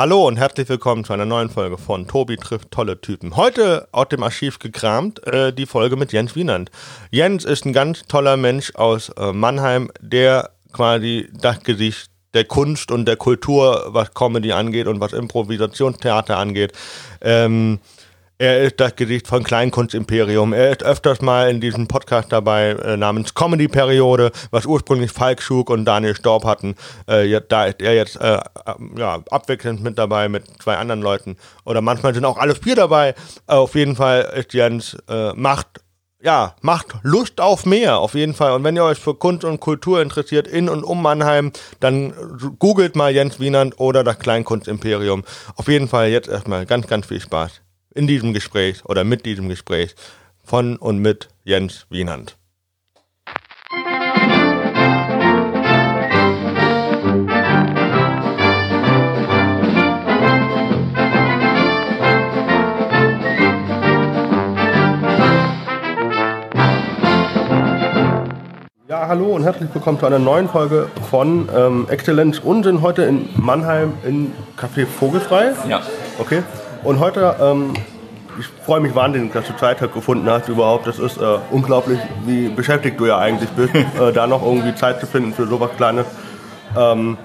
Hallo und herzlich willkommen zu einer neuen Folge von Tobi trifft tolle Typen. Heute aus dem Archiv gekramt äh, die Folge mit Jens Wienand. Jens ist ein ganz toller Mensch aus äh, Mannheim, der quasi das Gesicht der Kunst und der Kultur, was Comedy angeht und was Improvisationstheater angeht, ähm, er ist das Gesicht von Kleinkunstimperium. Er ist öfters mal in diesem Podcast dabei äh, namens Comedy-Periode, was ursprünglich Falk Schug und Daniel Staub hatten. Äh, da ist er jetzt äh, ja, abwechselnd mit dabei mit zwei anderen Leuten. Oder manchmal sind auch alle vier dabei. auf jeden Fall ist Jens äh, Macht ja, macht Lust auf mehr, auf jeden Fall. Und wenn ihr euch für Kunst und Kultur interessiert in und um Mannheim, dann googelt mal Jens Wienand oder das Kleinkunstimperium. Auf jeden Fall jetzt erstmal ganz, ganz viel Spaß in diesem Gespräch oder mit diesem Gespräch von und mit Jens Wienand. Ja, hallo und herzlich willkommen zu einer neuen Folge von ähm, Exzellenz und sind heute in Mannheim in Café Vogelfrei. Ja. Okay. Und heute, ähm, ich freue mich wahnsinnig, dass du Zeit gefunden hast überhaupt. Das ist äh, unglaublich, wie beschäftigt du ja eigentlich bist, äh, da noch irgendwie Zeit zu finden für sowas Kleines. Ähm,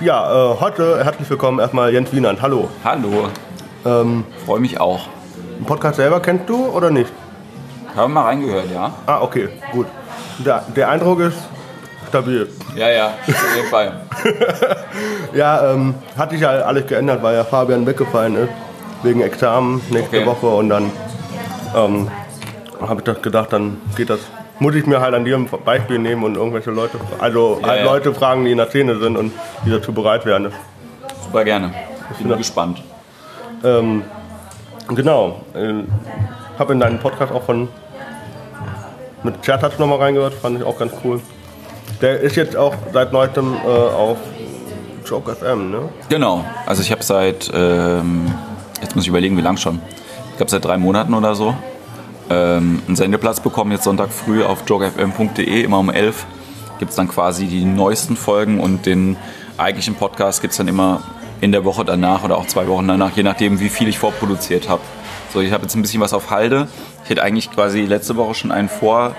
ja, äh, heute herzlich willkommen erstmal Jens Wienand. Hallo. Hallo. Ähm, freue mich auch. Den Podcast selber kennst du oder nicht? Haben wir mal reingehört, ja. Ah, okay, gut. Der, der Eindruck ist, stabil. Ja, ja, auf jeden Fall. ja, ähm, hat sich ja alles geändert, weil ja Fabian weggefallen ist. Wegen Examen nächste okay. Woche und dann ähm, habe ich das gedacht, dann geht das. Muss ich mir halt an diesem Beispiel nehmen und irgendwelche Leute, also ja, halt ja. Leute fragen, die in der Szene sind und die dazu bereit wären. Super gerne. Ich bin gespannt. Ähm, genau. Äh, habe in deinen Podcast auch von mit Chertatsch nochmal reingehört, fand ich auch ganz cool. Der ist jetzt auch seit neuestem äh, auf Joke FM, ne? Genau. Also ich habe seit, ähm, jetzt muss ich überlegen, wie lang schon. Ich glaube seit drei Monaten oder so ähm, einen Sendeplatz bekommen, jetzt Sonntag früh auf jokefm.de, immer um 11 gibt es dann quasi die neuesten Folgen und den eigentlichen Podcast gibt es dann immer in der Woche danach oder auch zwei Wochen danach, je nachdem, wie viel ich vorproduziert habe. So, ich habe jetzt ein bisschen was auf Halde. Ich hätte eigentlich quasi letzte Woche schon einen vor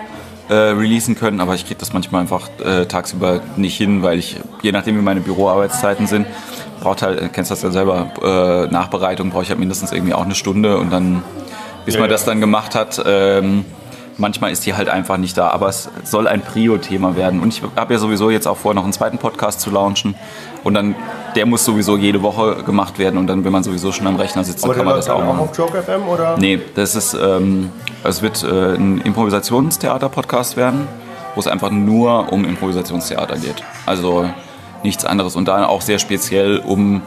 äh, releasen können, aber ich kriege das manchmal einfach äh, tagsüber nicht hin, weil ich, je nachdem wie meine Büroarbeitszeiten sind, braucht halt, kennst du das ja selber, äh, Nachbereitung brauche ich halt mindestens irgendwie auch eine Stunde und dann, bis ja, man ja. das dann gemacht hat, ähm, manchmal ist die halt einfach nicht da. Aber es soll ein Prio-Thema werden. Und ich habe ja sowieso jetzt auch vor, noch einen zweiten Podcast zu launchen. Und dann, der muss sowieso jede Woche gemacht werden. Und dann, wenn man sowieso schon am Rechner sitzt, dann kann man das auch machen. auf Joke FM oder? Nee, das ist, ähm, es wird äh, ein Improvisationstheater-Podcast werden, wo es einfach nur um Improvisationstheater geht. Also nichts anderes. Und da auch sehr speziell um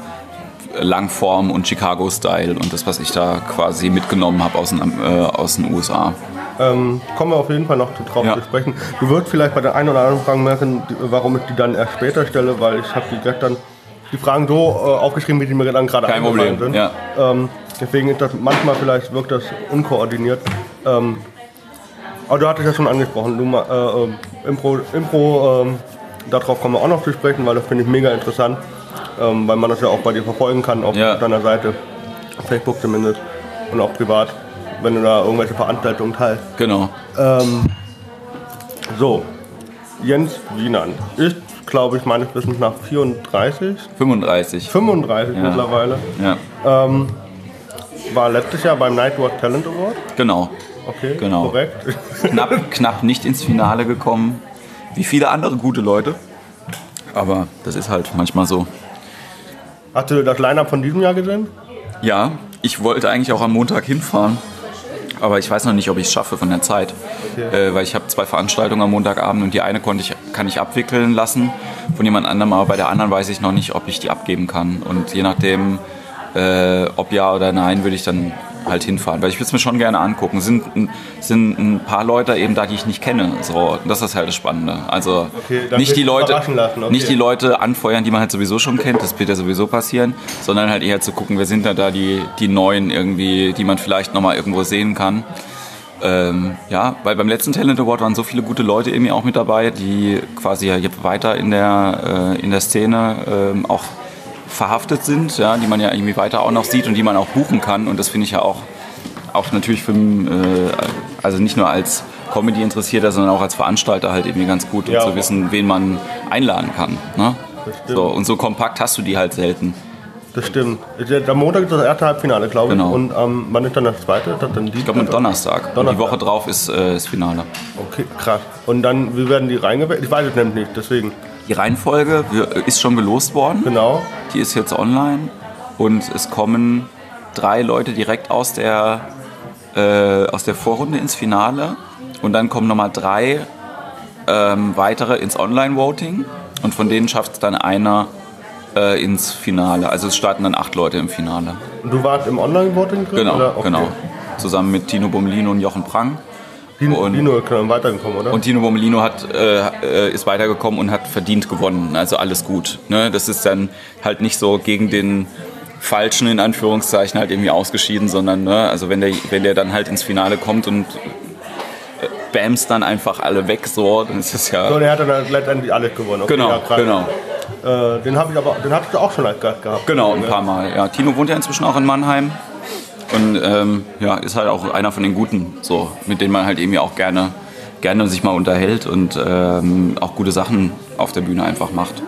Langform und Chicago-Style und das, was ich da quasi mitgenommen habe aus, den, äh, aus den USA. Ähm, kommen wir auf jeden Fall noch drauf ja. zu sprechen. Du wirst vielleicht bei der einen oder anderen Frage merken, warum ich die dann erst später stelle, weil ich habe die gestern die Fragen so äh, aufgeschrieben, wie die mir dann gerade Problem. sind. Ja. Ähm, deswegen ist das manchmal vielleicht wirkt das unkoordiniert. Ähm, aber du hattest ja schon angesprochen, du, äh, äh, Impro, Impro ähm, darauf kommen wir auch noch zu sprechen, weil das finde ich mega interessant, ähm, weil man das ja auch bei dir verfolgen kann auf ja. deiner Seite, Facebook zumindest und auch privat wenn du da irgendwelche Veranstaltungen teilst. Genau. Ähm, so, Jens Wienand ist, glaube ich, meines Wissens nach 34. 35. 35 ja. mittlerweile. Ja. Ähm, war letztes Jahr beim Nightwatch Talent Award. Genau. Okay, genau. korrekt. Knapp, knapp nicht ins Finale gekommen, wie viele andere gute Leute. Aber das ist halt manchmal so. Hast du das Line-Up von diesem Jahr gesehen? Ja, ich wollte eigentlich auch am Montag hinfahren aber ich weiß noch nicht, ob ich es schaffe von der Zeit. Okay. Äh, weil ich habe zwei Veranstaltungen am Montagabend und die eine konnte ich, kann ich abwickeln lassen von jemand anderem, aber bei der anderen weiß ich noch nicht, ob ich die abgeben kann. Und je nachdem, äh, ob ja oder nein, würde ich dann halt hinfahren. Weil ich würde es mir schon gerne angucken. Sind, sind ein paar Leute eben da, die ich nicht kenne. So, das ist halt das Spannende. Also okay, nicht, die Leute, okay. nicht die Leute anfeuern, die man halt sowieso schon kennt, das wird ja sowieso passieren, sondern halt eher zu gucken, wer sind da, da die, die Neuen irgendwie, die man vielleicht nochmal irgendwo sehen kann. Ähm, ja, weil beim letzten Talent Award waren so viele gute Leute irgendwie auch mit dabei, die quasi ja weiter in der, äh, in der Szene ähm, auch verhaftet sind, ja, die man ja irgendwie weiter auch noch sieht und die man auch buchen kann. Und das finde ich ja auch, auch natürlich für, äh, also nicht nur als Comedy-Interessierter, sondern auch als Veranstalter halt irgendwie ganz gut, um Ja. zu wissen, wen man einladen kann. Ne? So, und so kompakt hast du die halt selten. Das stimmt. Der- Am Montag ist das erste Halbfinale, glaube ich. Genau. Und ähm, wann ist dann das zweite? Das dann Ich glaube am Donnerstag. Donnerstag. die Woche drauf ist äh, das Finale. Okay, krass. Und dann, wie werden die reingewählt? Ich weiß es nämlich nicht, deswegen. Die Reihenfolge wir- ist schon gelost worden. Genau. Die ist jetzt online und es kommen drei Leute direkt aus der, äh, aus der Vorrunde ins Finale und dann kommen nochmal drei ähm, weitere ins Online-Voting und von denen schafft es dann einer äh, ins Finale. Also es starten dann acht Leute im Finale. Und du warst im Online-Voting drin? Genau? Okay. genau. Zusammen mit Tino Bommelino und Jochen Prang. Dino, Und- Dino dann weitergekommen, oder? Und Tino Bommelino hat, äh, ist weitergekommen und hat verdient gewonnen. Also alles gut. Ne? Das ist dann halt nicht so gegen den Falschen in Anführungszeichen halt irgendwie ausgeschieden, sondern ne? also wenn der, wenn der dann halt ins Finale kommt und äh, bams dann einfach alle weg, so, dann ist das so, ja. der hat dann letztendlich alles gewonnen. Okay, Genau, ja, genau, Äh, den habe ich aber, den hattest du auch schon gehabt. genau, ein paar Mal. Ja, Tino wohnt ja inzwischen auch in Mannheim und ähm, ja, ist halt auch einer von den Guten, so, mit denen man halt irgendwie auch gerne, gerne sich mal unterhält und ähm, auch gute Sachen auf der Bühne einfach macht.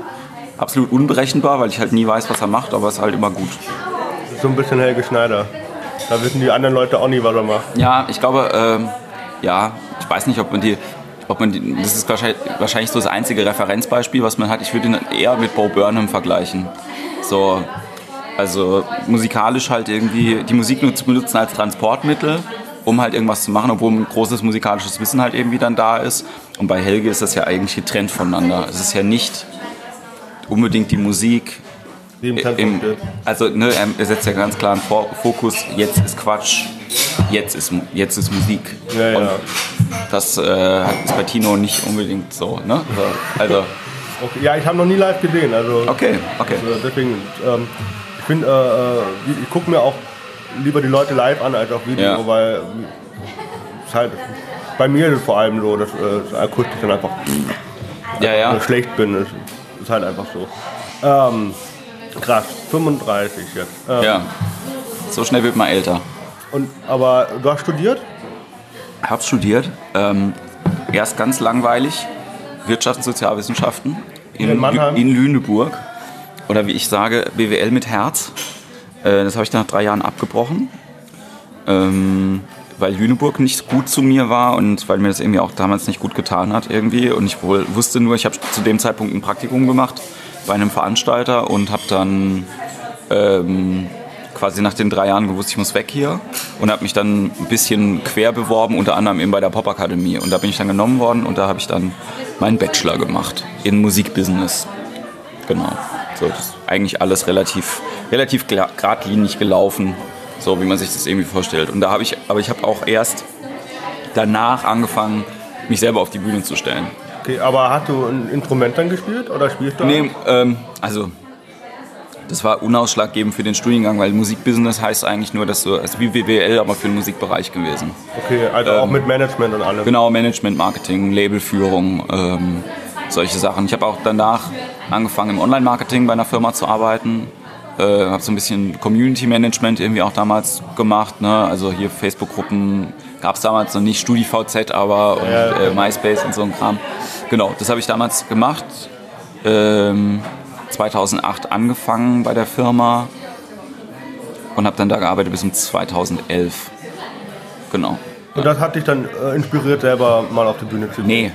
Absolut unberechenbar, weil ich halt nie weiß, was er macht, aber es ist halt immer gut. Das ist so ein bisschen Helge Schneider. Da wissen die anderen Leute auch nie, was er macht. Ja, ich glaube, ähm, ja, ich weiß nicht, ob man die, ob man die, das ist wahrscheinlich, wahrscheinlich so das einzige Referenzbeispiel, was man hat. Ich würde ihn eher mit Bo Burnham vergleichen. So, also musikalisch halt irgendwie die Musik nur zu benutzen als Transportmittel, um halt irgendwas zu machen, obwohl ein großes musikalisches Wissen halt irgendwie dann da ist. Und bei Helge ist das ja eigentlich getrennt voneinander. Es ist ja nicht unbedingt die Musik, im also ne, er- setzt ja ganz klar einen Fokus, jetzt ist Quatsch, jetzt ist, jetzt ist Musik. Ja, ja. Und das äh, ist bei Tino nicht unbedingt so. Ne? Also, Okay. Ja, ich habe noch nie live gesehen. Also, okay, okay. also deswegen, ähm, ich finde, äh, äh, ich gucke mir auch lieber die Leute live an als auf Video, Ja. weil es halt, bei mir ist es vor allem so, dass äh, das akustisch dann einfach Ja, ja. äh, schlecht bin. Es ist halt einfach so. Ähm, krass, 35 jetzt. Ähm, ja. So schnell wird man älter. und, aber du hast studiert? Hab studiert, ähm, erst ganz langweilig, Wirtschafts- und Sozialwissenschaften in, In? Lü- in Lüneburg. Oder wie ich sage, BWL mit Herz. Äh, das habe ich nach drei Jahren abgebrochen, ähm, weil Lüneburg nicht gut zu mir war und weil mir das irgendwie auch damals nicht gut getan hat irgendwie. Und ich wohl wusste nur, ich habe zu dem Zeitpunkt ein Praktikum gemacht bei einem Veranstalter und habe dann ähm, quasi nach den drei Jahren gewusst, ich muss weg hier und habe mich dann ein bisschen quer beworben, unter anderem eben bei der Popakademie. Und da bin ich dann genommen worden und da habe ich dann meinen Bachelor gemacht in Musikbusiness. Genau. So, das ist eigentlich alles relativ, relativ geradlinig gelaufen, so wie man sich das irgendwie vorstellt. Und da habe ich, aber ich habe auch erst danach angefangen, mich selber auf die Bühne zu stellen. Okay, aber hast du ein Instrument dann gespielt oder spielst du? Nee, ähm, also das war unausschlaggebend für den Studiengang, weil Musikbusiness heißt eigentlich nur, dass du, ist wie BWL, aber für den Musikbereich gewesen. Okay, also auch mit Management und allem. Ähm, Genau, Management, Marketing, Labelführung, ähm, solche Sachen. Ich habe auch danach angefangen im Online-Marketing bei einer Firma zu arbeiten. Äh, habe so ein bisschen Community-Management irgendwie auch damals gemacht. Ne? Also hier Facebook-Gruppen gab es damals noch nicht, StudiVZ aber und äh, MySpace und so ein Kram. Genau, das habe ich damals gemacht. Ähm, 2008 angefangen bei der Firma und habe dann da gearbeitet bis um 2011. Genau. Und das hat dich dann äh, inspiriert, selber mal auf die Bühne zu gehen? Nee,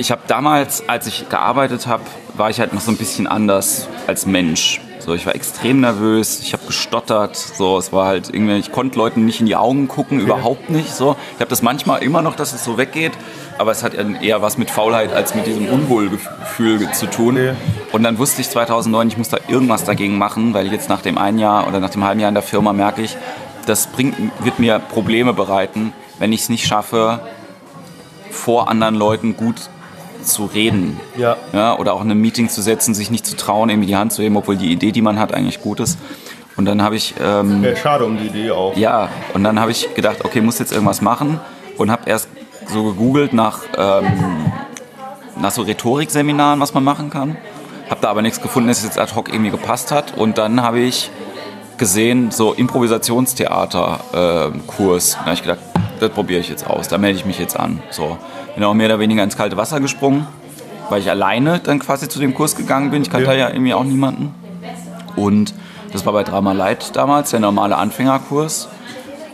ich habe damals, als ich gearbeitet habe, war ich halt noch so ein bisschen anders als Mensch. So, ich war extrem nervös, ich habe gestottert, so, es war halt irgendwie, ich konnte Leuten nicht in die Augen gucken, überhaupt nicht. So, ich habe das manchmal immer noch, dass es so weggeht, aber es hat eher was mit Faulheit als mit diesem Unwohlgefühl zu tun. Okay. Und dann wusste ich 2009, ich muss da irgendwas dagegen machen, weil jetzt nach dem einen Jahr oder nach dem halben Jahr in der Firma merke ich, das bringt, wird mir Probleme bereiten, wenn ich es nicht schaffe, vor anderen Leuten gut zu reden. Ja. Ja, oder auch in einem Meeting zu setzen, sich nicht zu trauen, irgendwie die Hand zu heben, obwohl die Idee, die man hat, eigentlich gut ist. Und dann habe ich, ähm, Ja, schade um die Idee auch. ja, und dann habe ich gedacht, okay, muss jetzt irgendwas machen und habe erst so gegoogelt nach, ähm, nach so Rhetorikseminaren, was man machen kann. habe da aber nichts gefunden, das jetzt ad hoc irgendwie gepasst hat. Und dann habe ich gesehen, so Improvisationstheater-Kurs. da habe ich gedacht, das probiere ich jetzt aus, da melde ich mich jetzt an. So, bin auch mehr oder weniger ins kalte Wasser gesprungen, weil ich alleine dann quasi zu dem Kurs gegangen bin. Ich kannte ja, ja irgendwie auch niemanden. Und das war bei Drama Light damals, der normale Anfängerkurs.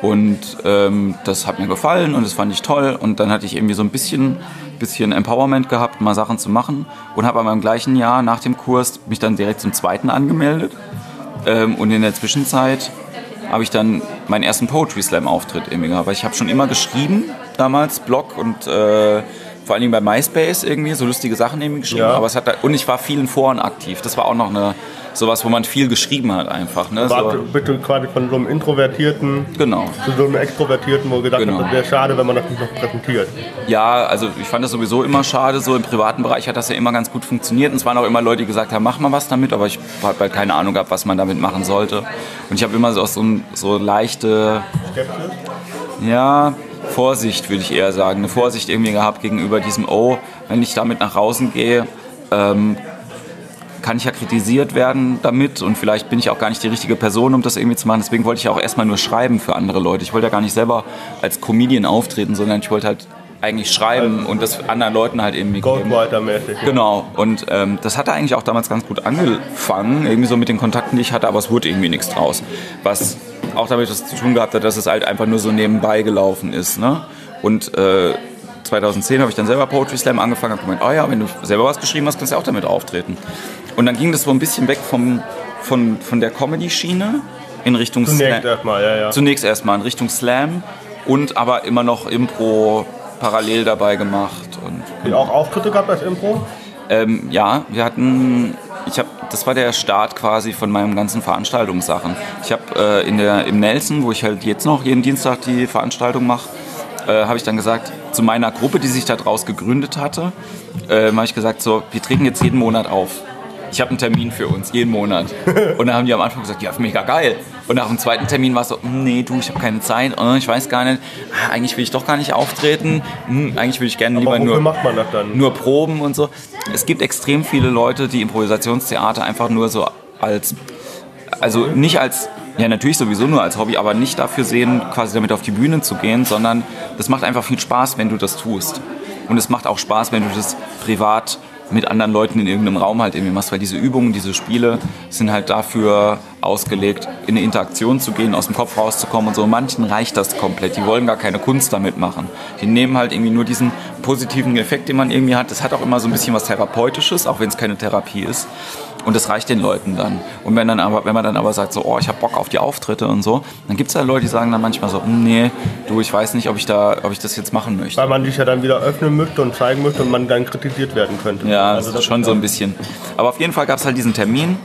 Und ähm, das hat mir gefallen und das fand ich toll. Und dann hatte ich irgendwie so ein bisschen, bisschen Empowerment gehabt, mal Sachen zu machen. Und habe aber im gleichen Jahr nach dem Kurs mich dann direkt zum zweiten angemeldet. Ähm, und in der Zwischenzeit habe ich dann meinen ersten Poetry Slam Auftritt gehabt. Weil ich habe schon immer geschrieben damals, Blog und äh, vor allen Dingen bei MySpace irgendwie so lustige Sachen irgendwie geschrieben. Ja. Aber es hat da, und ich war vielen Foren aktiv. Das war auch noch eine sowas, wo man viel geschrieben hat einfach. Ne? War so. bitte quasi von so einem Introvertierten genau. zu so einem Extrovertierten, wo gedacht genau. das wäre schade, wenn man das nicht noch präsentiert. Ja, also ich fand das sowieso immer schade. So im privaten Bereich hat das ja immer ganz gut funktioniert. Und es waren auch immer Leute, die gesagt haben, mach mal was damit, aber ich habe halt keine Ahnung gehabt, was man damit machen sollte. Und ich habe immer so, so, so leichte... Skepsis? Ja, Vorsicht, würde ich eher sagen. Eine Vorsicht irgendwie gehabt gegenüber diesem, oh, wenn ich damit nach außen gehe, ähm, kann ich ja kritisiert werden damit und vielleicht bin ich auch gar nicht die richtige Person, um das irgendwie zu machen. Deswegen wollte ich ja auch erstmal nur schreiben für andere Leute. Ich wollte ja gar nicht selber als Comedian auftreten, sondern ich wollte halt eigentlich schreiben also, und das anderen Leuten halt irgendwie Ghostwriter-mäßig. Genau. Und ähm, das hatte eigentlich auch damals ganz gut angefangen, irgendwie so mit den Kontakten, die ich hatte, aber es wurde irgendwie nichts draus. Was auch damit was zu tun gehabt hat, dass es halt einfach nur so nebenbei gelaufen ist. Ne? Und äh, 2010 habe ich dann selber Poetry Slam angefangen und gemeint, oh ja, wenn du selber was geschrieben hast, kannst du auch damit auftreten. Und dann ging das so ein bisschen weg vom, von, von der Comedy-Schiene in Richtung Zunächst erstmal, ja, ja. Zunächst erstmal in Richtung Slam und aber immer noch Impro parallel dabei gemacht. Und, und auch Auftritte gehabt als Impro? Ähm, ja, wir hatten, ich habe, das war der Start quasi von meinen ganzen Veranstaltungssachen. Ich habe äh, in der im Nelson, wo ich halt jetzt noch jeden Dienstag die Veranstaltung mache, äh, habe ich dann gesagt, zu meiner Gruppe, die sich daraus gegründet hatte, äh, habe ich gesagt, so, wir treten jetzt jeden Monat auf. Ich habe einen Termin für uns, jeden Monat. Und dann haben die am Anfang gesagt, ja, mega geil. Und nach dem zweiten Termin war es so, hm, nee, du, ich habe keine Zeit, oh, ich weiß gar nicht, ah, eigentlich will ich doch gar nicht auftreten, hm, eigentlich würde ich gerne lieber nur, nur proben und so. Es gibt extrem viele Leute, die Improvisationstheater einfach nur so als, also nicht als ja, natürlich sowieso nur als Hobby, aber nicht dafür sehen, quasi damit auf die Bühne zu gehen, sondern das macht einfach viel Spaß, wenn du das tust. Und es macht auch Spaß, wenn du das privat mit anderen Leuten in irgendeinem Raum halt irgendwie machst, weil diese Übungen, diese Spiele sind halt dafür ausgelegt, in eine Interaktion zu gehen, aus dem Kopf rauszukommen und so. Manchen reicht das komplett, die wollen gar keine Kunst damit machen. Die nehmen halt irgendwie nur diesen positiven Effekt, den man irgendwie hat. Das hat auch immer so ein bisschen was Therapeutisches, auch wenn es keine Therapie ist. Und das reicht den Leuten dann. Und wenn, dann aber, wenn man dann aber sagt, so, oh, ich habe Bock auf die Auftritte und so, dann gibt es ja Leute, die sagen dann manchmal so, hm, nee, du, ich weiß nicht, ob ich, da, ob ich das jetzt machen möchte. Weil man dich ja dann wieder öffnen möchte und zeigen möchte und man dann kritisiert werden könnte. Ja, also das schon so ein bisschen. Aber auf jeden Fall gab es halt diesen Termin,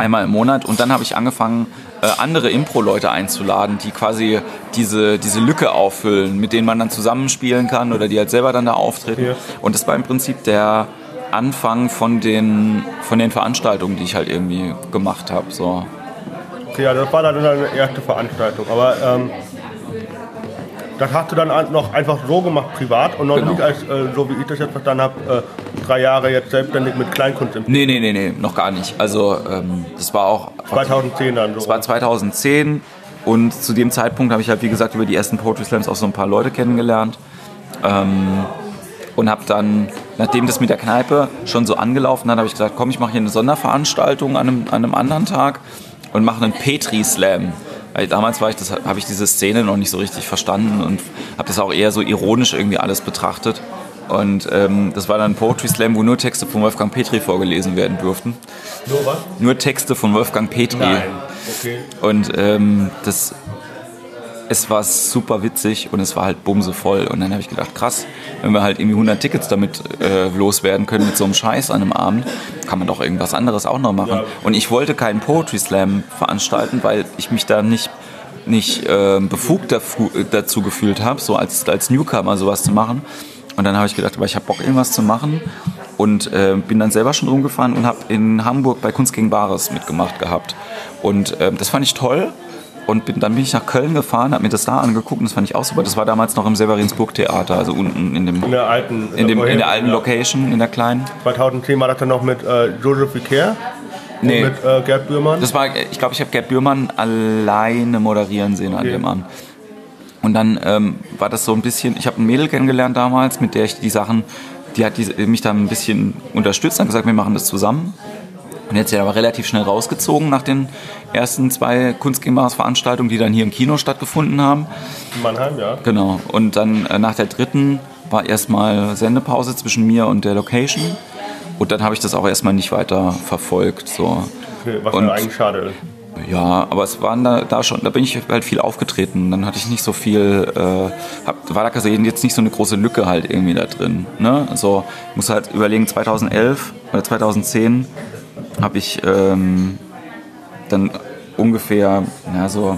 einmal im Monat. Und dann habe ich angefangen, äh, andere Impro-Leute einzuladen, die quasi diese, diese Lücke auffüllen, mit denen man dann zusammenspielen kann oder die halt selber dann da auftreten. Ja. Und das war im Prinzip der Anfang von den, von den Veranstaltungen, die ich halt irgendwie gemacht habe. So. Okay, ja, das war dann eine erste Veranstaltung. Aber ähm, das hast du dann noch einfach so gemacht, privat und noch genau. nicht als, äh, so wie ich das jetzt verstanden habe, äh, drei Jahre jetzt selbstständig mit Kleinkunst im Nee, nee, nee, nee, noch gar nicht. Also ähm, das war auch... 2010 dann so. Das war 2010 und zu dem Zeitpunkt habe ich halt, wie gesagt, über die ersten Poetry Slams auch so ein paar Leute kennengelernt. Ähm, und habe dann, nachdem das mit der Kneipe schon so angelaufen hat, habe ich gesagt, komm, ich mache hier eine Sonderveranstaltung an einem, an einem anderen Tag und mache einen Petri-Slam. Weil damals war ich, das habe ich diese Szene noch nicht so richtig verstanden und habe das auch eher so ironisch irgendwie alles betrachtet. Und ähm, das war dann ein Poetry Slam, wo nur Texte von Wolfgang Petri vorgelesen werden durften. Nur was? Nur Texte von Wolfgang Petri. Nein. Okay. Und ähm, das es war super witzig und es war halt bumsevoll. Und dann habe ich gedacht, krass, wenn wir halt irgendwie 100 Tickets damit äh, loswerden können mit so einem Scheiß an einem Abend, kann man doch irgendwas anderes auch noch machen. Ja. Und ich wollte keinen Poetry Slam veranstalten, weil ich mich da nicht nicht äh, befugt dazu gefühlt habe, so als, als Newcomer sowas zu machen. Und dann habe ich gedacht, aber ich habe Bock, irgendwas zu machen. Und äh, bin dann selber schon rumgefahren und habe in Hamburg bei Kunst gegen Bares mitgemacht gehabt. Und äh, das fand ich toll und bin, dann bin ich nach Köln gefahren, habe mir das da angeguckt und das fand ich auch super. Das war damals noch im Severinsburg Theater, also unten in dem In der alten, in, dem, in der alten. Location, in der kleinen. 2010 war das dann noch mit äh, Joseph Vicaire Nee. und mit äh, Gerd Bührmann. Das war, ich glaube, ich habe Gerd Bührmann alleine moderieren sehen an Okay. dem Abend. Und dann ähm, war das so ein bisschen, ich habe ein Mädel kennengelernt damals, mit der ich die Sachen, die hat die, mich dann ein bisschen unterstützt, hat gesagt, wir machen das zusammen. Und jetzt ja aber relativ schnell rausgezogen nach den ersten zwei Kunstgemäß-Veranstaltungen, die dann hier im Kino stattgefunden haben. in Mannheim, ja. Genau. Und dann äh, nach der dritten war erstmal Sendepause zwischen mir und der Location. Und dann habe ich das auch erstmal nicht weiter verfolgt. So. Okay, was Und- eigentlich schade. Ja, aber es waren da, da schon, da bin ich halt viel aufgetreten. Dann hatte ich nicht so viel, äh, hab, war da gesehen jetzt nicht so eine große Lücke halt irgendwie da drin. Ne? Also ich muss halt überlegen, 2011 oder 2010 habe ich ähm, dann ungefähr, ja, so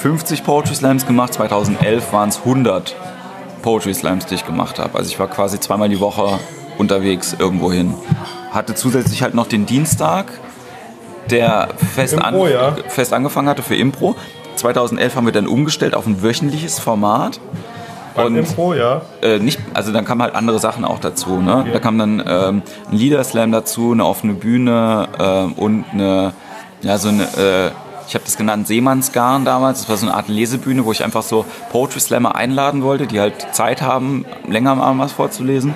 50 Poetry Slams gemacht. 2011 waren es 100 Poetry Slams, die ich gemacht habe. Also ich war quasi zweimal die Woche unterwegs irgendwo hin. Hatte zusätzlich halt noch den Dienstag, der fest, Impro, an, ja. fest angefangen hatte für Impro. 2011 haben wir dann umgestellt auf ein wöchentliches Format. Beim Und Info, ja. äh, nicht, also dann kamen halt andere Sachen auch dazu. Ne? Da kam dann ähm, ein Liederslam dazu, eine offene Bühne ähm, und eine, ja so eine, äh, ich habe das genannt Seemannsgarn damals. Das war so eine Art Lesebühne, wo ich einfach so Poetry Slammer einladen wollte, die halt Zeit haben, länger mal was vorzulesen.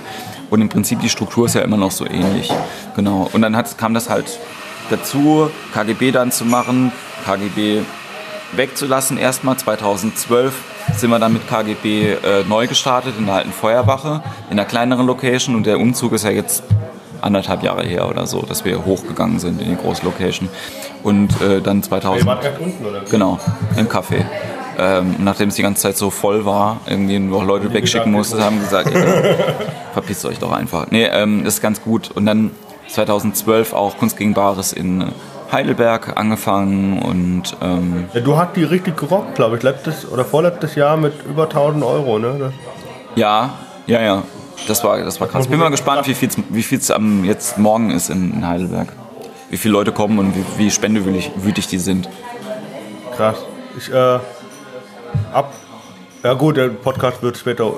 Und im Prinzip die Struktur ist ja immer noch so ähnlich. Genau. Und dann hat, kam das halt dazu, KGB dann zu machen, KGB wegzulassen. Erstmal 2012 sind wir dann mit KGB äh, neu gestartet in der alten Feuerwache, in einer kleineren Location und der Umzug ist ja jetzt anderthalb Jahre her oder so, dass wir hochgegangen sind in die große Location. Und äh, dann Ihr 2000... wart erst unten, oder? Genau, im Café. Ähm, nachdem es die ganze Zeit so voll war, irgendwie noch Leute wegschicken musste, haben gesagt, äh, verpisst euch doch einfach. Nee, ähm, ist ganz gut. Und dann 2012 auch Kunst gegen Bares in Heidelberg angefangen und ähm, Ja, du hast die richtig gerockt, glaube ich, letztes oder vorletztes Jahr mit über 1000 Euro, ne? Das, ja, ja, ja, das war, das war krass. Bin mal gespannt, wie viel wie viel's am jetzt morgen ist in, in Heidelberg. Wie viele Leute kommen und wie, wie spendewütig wütig die sind. krass. Ich, äh, ab. Ja gut, der Podcast wird später,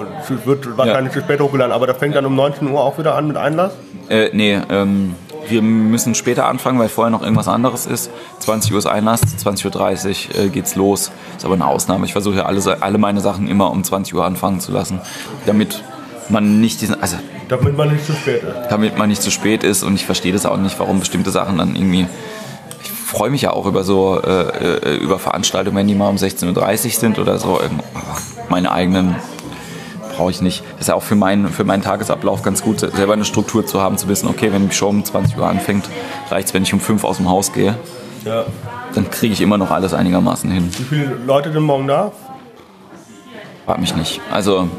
wird wahrscheinlich später hochgeladen, aber das fängt dann um 19 Uhr auch wieder an mit Einlass. Äh, nee, ähm, wir müssen später anfangen, weil vorher noch irgendwas anderes ist. 20 Uhr ist Einlass, 20.30 Uhr äh, geht's los. Ist aber eine Ausnahme. Ich versuche ja alle, alle meine Sachen immer um 20 Uhr anfangen zu lassen, damit man nicht diesen, also Damit man nicht zu spät ist. damit man nicht zu spät ist und ich verstehe das auch nicht, warum bestimmte Sachen dann irgendwie. Ich freue mich ja auch über so äh, äh, über Veranstaltungen, wenn die mal um 16.30 Uhr sind oder so. Aber Meine eigenen brauche ich nicht. Das ist ja auch für meinen, für meinen Tagesablauf ganz gut, selber eine Struktur zu haben, zu wissen, okay, wenn die Show um 20 Uhr anfängt, reicht es, wenn ich um 5 aus dem Haus gehe. Ja. Dann kriege ich immer noch alles einigermaßen hin. Wie viele Leute sind morgen da? Frag mich nicht. Also,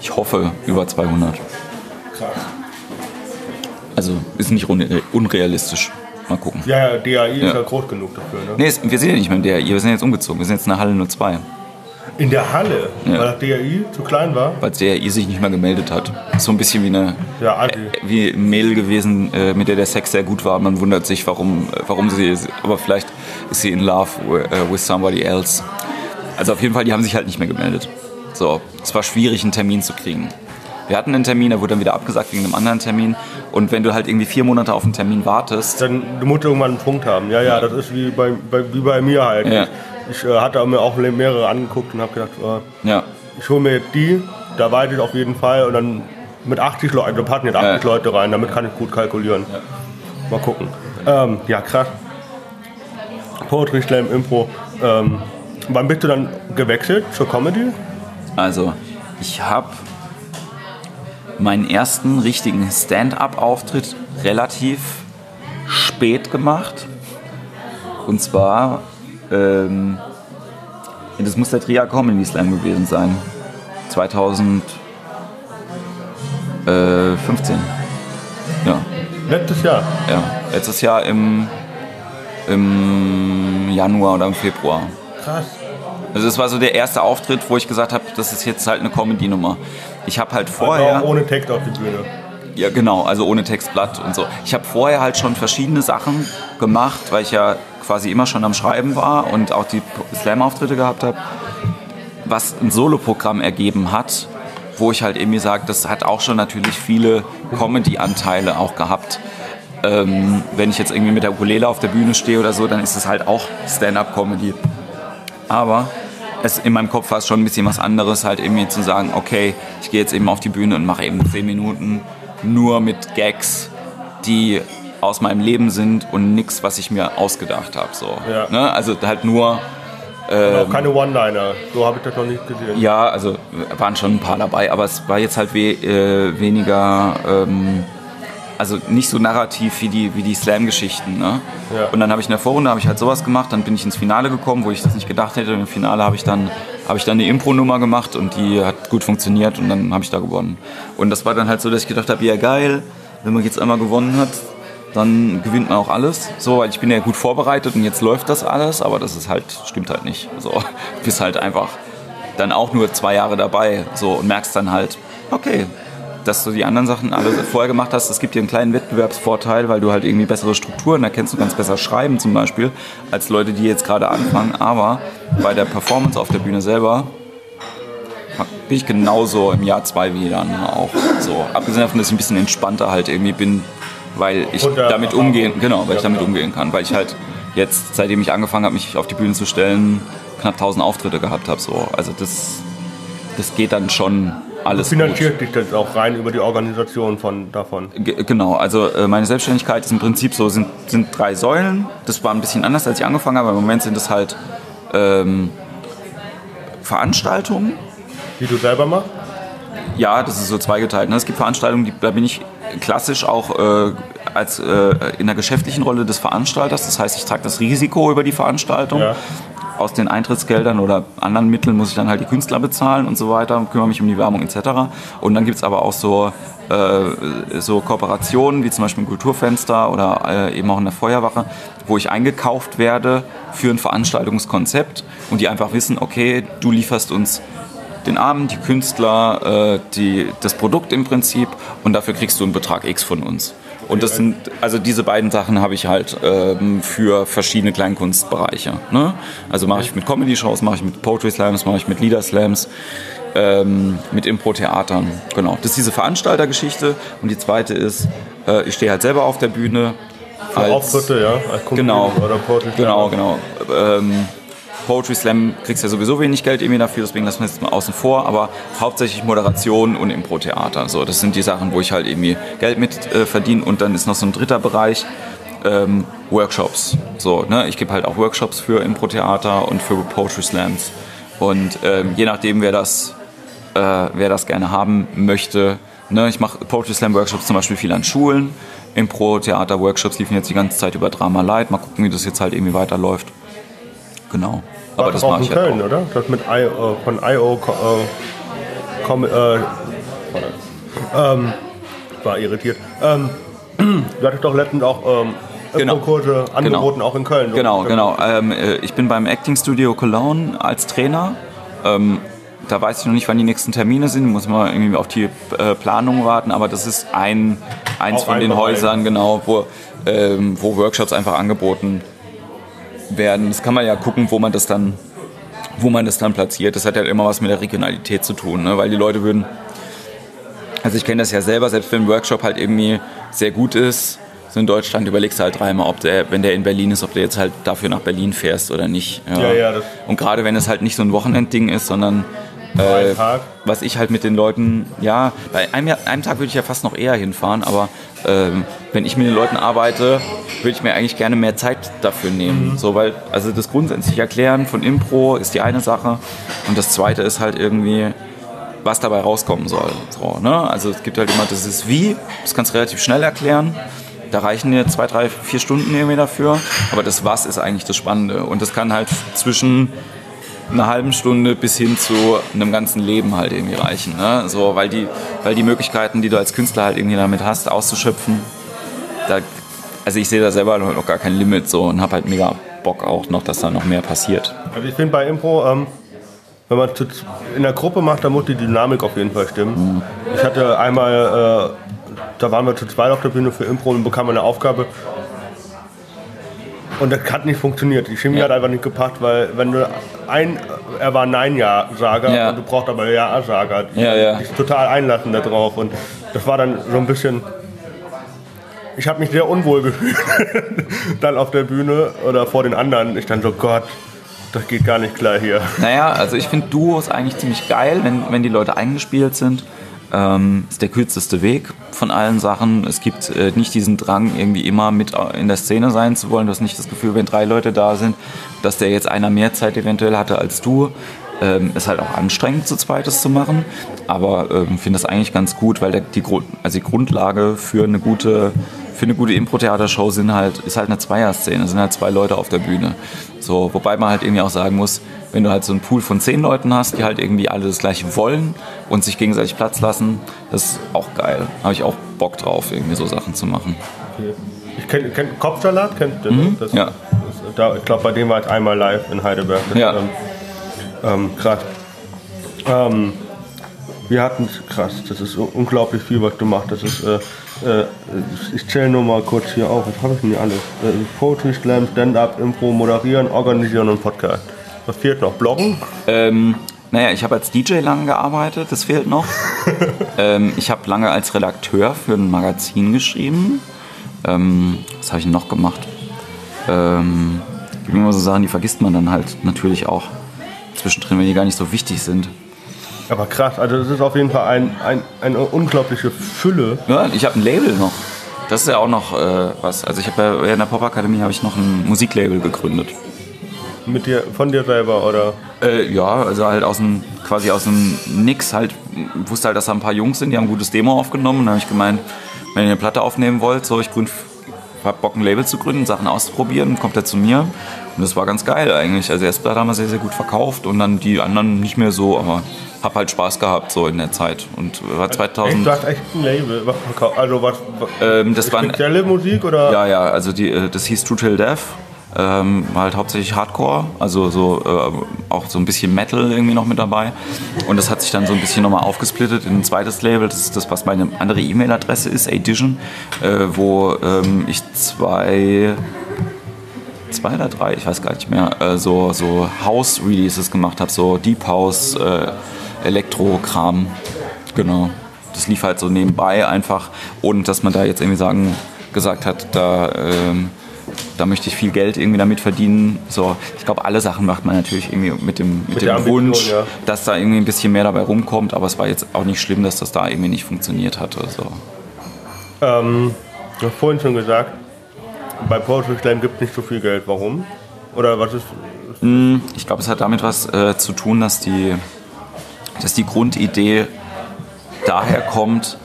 ich hoffe über 200. Krass. Also, ist nicht unre- unrealistisch. Mal gucken. Ja, ja, DAI ist Ja. ja groß genug dafür, ne? Nee, wir sind ja nicht mehr in der Wir sind jetzt umgezogen. Wir sind jetzt in der Halle nur 2. In der Halle, Ja. weil das DAI zu klein war. weil der sich nicht mehr gemeldet hat. So ein bisschen wie eine Ja, Adi. wie ein Mädel gewesen, äh, mit der der Sex sehr gut war. Man wundert sich, warum, äh, warum sie, aber vielleicht ist sie in love äh, with somebody else. Also auf jeden Fall, die haben sich halt nicht mehr gemeldet. So, es war schwierig, einen Termin zu kriegen. Wir hatten einen Termin, der wurde dann wieder abgesagt wegen einem anderen Termin. Und wenn du halt irgendwie vier Monate auf einen Termin wartest, Dann, du musst irgendwann einen Punkt haben. Ja, ja, das ist wie bei, bei, wie bei mir halt. Ja. Ich, ich äh, hatte mir auch mehrere angeguckt und habe gedacht, äh, ja, ich hole mir jetzt die, da weiß ich auf jeden Fall und dann mit 80 Leuten, da passen jetzt 80 Ja. Leute rein, damit kann ich gut kalkulieren. Mal gucken. Ähm, ja, krass. Poetry Slam, Impro. Ähm, wann bist du dann gewechselt zur Comedy? Also, ich habe meinen ersten richtigen Stand-up-Auftritt relativ spät gemacht. Und zwar, ähm, das muss der Tria Comedy Slam gewesen sein. 2015. Ja, Letztes Jahr. ja. Letztes Jahr im, im Januar oder im Februar. Krass. Also das war so der erste Auftritt, wo ich gesagt habe, das ist jetzt halt eine Comedy-Nummer. Ich habe halt vorher, Also ohne Text auf die Bühne. ja genau, also ohne Textblatt und so. Ich habe vorher halt schon verschiedene Sachen gemacht, weil ich ja quasi immer schon am Schreiben war und auch die Slam-Auftritte gehabt habe, was ein Soloprogramm ergeben hat, wo ich halt irgendwie sage, das hat auch schon natürlich viele Comedy-Anteile auch gehabt. Ähm, wenn ich jetzt irgendwie mit der Ukulele auf der Bühne stehe oder so, dann ist es halt auch Stand-up-Comedy. Aber es, in meinem Kopf war es schon ein bisschen was anderes, halt irgendwie zu sagen, okay, ich gehe jetzt eben auf die Bühne und mache eben zehn Minuten nur mit Gags, die aus meinem Leben sind und nichts, was ich mir ausgedacht habe. So. Ja. Ne? Also halt nur Ähm, auch keine One-Liner, so habe ich das noch nicht gesehen. ja, also waren schon ein paar dabei, aber es war jetzt halt we äh, weniger, ähm, also nicht so narrativ wie die, wie die Slam-Geschichten. Ne? Ja. Und dann habe ich in der Vorrunde habe ich halt sowas gemacht, dann bin ich ins Finale gekommen, wo ich das nicht gedacht hätte. Im Finale habe ich dann habe ich dann eine Impro-Nummer gemacht und die hat gut funktioniert und dann habe ich da gewonnen. Und das war dann halt so, dass ich gedacht habe, ja geil, wenn man jetzt einmal gewonnen hat, dann gewinnt man auch alles. So, weil ich bin ja gut vorbereitet und jetzt läuft das alles, aber das ist halt, stimmt halt nicht. So, du bist halt einfach dann auch nur zwei Jahre dabei so und merkst dann halt, okay, dass du die anderen Sachen alle vorher gemacht hast, das gibt dir einen kleinen Wettbewerbsvorteil, weil du halt irgendwie bessere Strukturen erkennst, du kannst besser schreiben zum Beispiel, als Leute, die jetzt gerade anfangen. Aber bei der Performance auf der Bühne selber bin ich genauso im Jahr zwei wie dann auch. So, abgesehen davon, dass ich ein bisschen entspannter halt irgendwie bin, weil ich Und damit umgehen, genau, weil ich damit umgehen kann, weil ich halt jetzt, seitdem ich angefangen habe, mich auf die Bühne zu stellen, knapp 1000 Auftritte gehabt habe. So, also das, das geht dann schon alles. Finanziert dich das auch rein über die Organisation von davon? Ge- Genau, also äh, meine Selbstständigkeit ist im Prinzip so, sind, sind drei Säulen. Das war ein bisschen anders, als ich angefangen habe. Im Moment sind es halt ähm, Veranstaltungen. Die du selber machst? Ja, das ist so zweigeteilt. Ne? Es gibt Veranstaltungen, die, da bin ich klassisch auch äh, als äh, in der geschäftlichen Rolle des Veranstalters. Das heißt, ich trage das Risiko über die Veranstaltung. Ja. Aus den Eintrittsgeldern oder anderen Mitteln muss ich dann halt die Künstler bezahlen und so weiter, kümmere mich um die Werbung etc. Und dann gibt es aber auch so, äh, so Kooperationen, wie zum Beispiel ein Kulturfenster oder äh, eben auch in der Feuerwache, wo ich eingekauft werde für ein Veranstaltungskonzept und die einfach wissen, okay, du lieferst uns den Abend, die Künstler, äh, die, das Produkt im Prinzip und dafür kriegst du einen Betrag X von uns. Und das sind, also diese beiden Sachen habe ich halt ähm, für verschiedene Kleinkunstbereiche. Ne? Also mache ich mit Comedy-Shows, mache ich mit Poetry Slams, mache ich mit Leader Slams, ähm, mit Impro-Theatern. Genau. Das ist diese Veranstaltergeschichte. Und die zweite ist, äh, ich stehe halt selber auf der Bühne. Für Auftritte, ja? Als Genau, Oder Poetry genau, genau. Ähm, Poetry Slam kriegst ja sowieso wenig Geld irgendwie dafür, deswegen lassen wir es mal außen vor, aber hauptsächlich Moderation und Impro-Theater. So, das sind die Sachen, wo ich halt irgendwie Geld mit äh, verdiene und dann ist noch so ein dritter Bereich, ähm, Workshops. So, ne? Ich gebe halt auch Workshops für Impro-Theater und für Poetry Slams. Und ähm, je nachdem, wer das, äh, wer das gerne haben möchte, ne? ich mache Poetry Slam Workshops zum Beispiel viel an Schulen. Impro-Theater-Workshops liefen jetzt die ganze Zeit über Drama Light. Mal gucken, wie das jetzt halt irgendwie weiterläuft. Genau. War Aber das auch in Köln, auch. oder? Das mit I, äh, von IO äh, äh, ähm, war irritiert. Ähm, du hattest doch letztens auch ähm, Genau. Impro-Kurse angeboten, auch in Köln. Genau, genau. Ähm, äh, ich bin beim Acting Studio Cologne als Trainer. Ähm, da weiß ich noch nicht, wann die nächsten Termine sind. Muss man irgendwie auf die äh, Planung warten. Aber das ist ein, eins Auch von ein den. Häusern, genau, wo, ähm, wo Workshops einfach angeboten werden. Das kann man ja gucken, wo man das dann, wo man das dann platziert. Das hat ja immer was mit der Regionalität zu tun, ne? weil die Leute würden. Also ich kenne das ja selber, selbst wenn ein Workshop halt irgendwie sehr gut ist, so in Deutschland überlegst du halt dreimal, ob der, wenn der in Berlin ist, ob du jetzt halt dafür nach Berlin fährst oder nicht. Ja, ja, das- Und gerade wenn es halt nicht so ein Wochenendding ist, sondern Tag. was ich halt mit den Leuten, ja, bei einem, einem Tag würde ich ja fast noch eher hinfahren, aber ähm, wenn ich mit den Leuten arbeite, würde ich mir eigentlich gerne mehr Zeit dafür nehmen. Mhm. So, weil, also das grundsätzlich erklären von Impro ist die eine Sache und das zweite ist halt irgendwie, was dabei rauskommen soll. So, ne? Also es gibt halt immer das ist wie, das kannst du relativ schnell erklären. Da reichen dir zwei, drei, vier Stunden irgendwie dafür. Aber das Was ist eigentlich das Spannende. Und das kann halt zwischen einer halben Stunde bis hin zu einem ganzen Leben halt irgendwie reichen. Ne? So, weil, die, weil die Möglichkeiten, die du als Künstler halt irgendwie damit hast, auszuschöpfen, da, also ich sehe da selber noch gar kein Limit so und habe halt mega Bock auch noch, dass da noch mehr passiert. Also ich finde bei Impro, ähm, wenn man in der Gruppe macht, dann muss die Dynamik auf jeden Fall stimmen. Ich hatte einmal, äh, da waren wir zu zweit auf der Bühne für Impro und bekamen eine Aufgabe, Und das hat nicht funktioniert. Die Chemie Ja. hat einfach nicht gepasst, weil wenn du ein, er war Nein-Ja-Sager Ja. und du brauchst aber Ja-Sager. Ja, ja. sich total einlassen da drauf. Und das war dann so ein bisschen. Ich habe mich sehr unwohl gefühlt dann auf der Bühne oder vor den anderen. Ich dann so, Gott, das geht gar nicht klar hier. Naja, also ich finde Duos eigentlich ziemlich geil, wenn, wenn die Leute eingespielt sind. Ähm, ist der kürzeste Weg von allen Sachen. Es gibt äh, nicht diesen Drang, irgendwie immer mit in der Szene sein zu wollen. Du hast nicht das Gefühl, wenn drei Leute da sind, dass der jetzt einer mehr Zeit eventuell hatte als du. Ähm, ist halt auch anstrengend, zu zweites zu machen. Aber ähm, finde das eigentlich ganz gut, weil der, die, also die Grundlage für eine gute, für eine gute Impro-Theatershow sind halt, ist halt eine Zweierszene. Sind halt zwei Leute auf der Bühne. So, wobei man halt irgendwie auch sagen muss, wenn du halt so einen Pool von zehn Leuten hast, die halt irgendwie alle das Gleiche wollen und sich gegenseitig Platz lassen, das ist auch geil. Habe ich auch Bock drauf, irgendwie so Sachen zu machen. Ich kenne kenn, Kopfsalat, kennst du? ne? Das, Mhm. ja. das, da, ich glaube, bei dem war ich einmal live in Heidelberg. Das, Ja. Ähm, ähm, krass. Ähm, wir hatten krass, das ist unglaublich viel, was du machst. Das ist, äh, äh, ich zähle nur mal kurz hier auf, was habe ich denn hier alles? Äh, Poetry Slam, Stand-Up, Impro, Moderieren, Organisieren und Podcast. Was fehlt noch? Bloggen? Ähm, naja, ich habe als DJ lange gearbeitet, das fehlt noch. ähm, ich habe lange als Redakteur für ein Magazin geschrieben. Ähm, was habe ich noch gemacht? Ähm, immer so Sachen, die vergisst man dann halt natürlich auch zwischendrin, wenn die gar nicht so wichtig sind. Aber krass, also das ist auf jeden Fall ein, ein, eine unglaubliche Fülle. Ja, ich habe ein Label noch. Das ist ja auch noch äh, was. Also ich habe ja während der Popakademie habe ich noch ein Musiklabel gegründet. Mit dir, von dir selber oder? Äh, ja, also halt aus dem, quasi aus dem Nix halt, wusste halt, dass da ein paar Jungs sind, die haben ein gutes Demo aufgenommen und dann habe ich gemeint, wenn ihr eine Platte aufnehmen wollt, so ich gründ, hab Bock ein Label zu gründen, Sachen auszuprobieren, kommt er zu mir und das war ganz geil eigentlich. Also erste Platte haben wir sehr, sehr gut verkauft und dann die anderen nicht mehr so, aber hab halt Spaß gehabt so in der Zeit und war Echt, 2000... du hast echt ein Label. Was Also was, was Ähm, das war ein, spezielle Musik oder? Ja, ja, also die, äh, das hieß True Till Death. Ähm, halt hauptsächlich Hardcore, also so äh, auch so ein bisschen Metal irgendwie noch mit dabei. Und das hat sich dann so ein bisschen nochmal aufgesplittet in ein zweites Label. Das ist das, was meine andere E-Mail-Adresse ist, Edition, äh, wo ähm, ich zwei, zwei oder drei, ich weiß gar nicht mehr, äh, so, so House-Releases gemacht habe, so Deep House, äh, Elektro-Kram. Genau. Das lief halt so nebenbei einfach, ohne dass man da jetzt irgendwie sagen, gesagt hat, da, ähm, da möchte ich viel Geld irgendwie damit verdienen. So, ich glaube, alle Sachen macht man natürlich irgendwie mit dem, mit der dem Wunsch, ja. dass da irgendwie ein bisschen mehr dabei rumkommt, aber es war jetzt auch nicht schlimm, dass das da irgendwie nicht funktioniert hatte. So. Ähm, du hast vorhin schon gesagt, bei Poetry Slam gibt es nicht so viel Geld. Warum? Oder was ist. Ich glaube, es hat damit was äh, zu tun, dass die, dass die Grundidee daher kommt,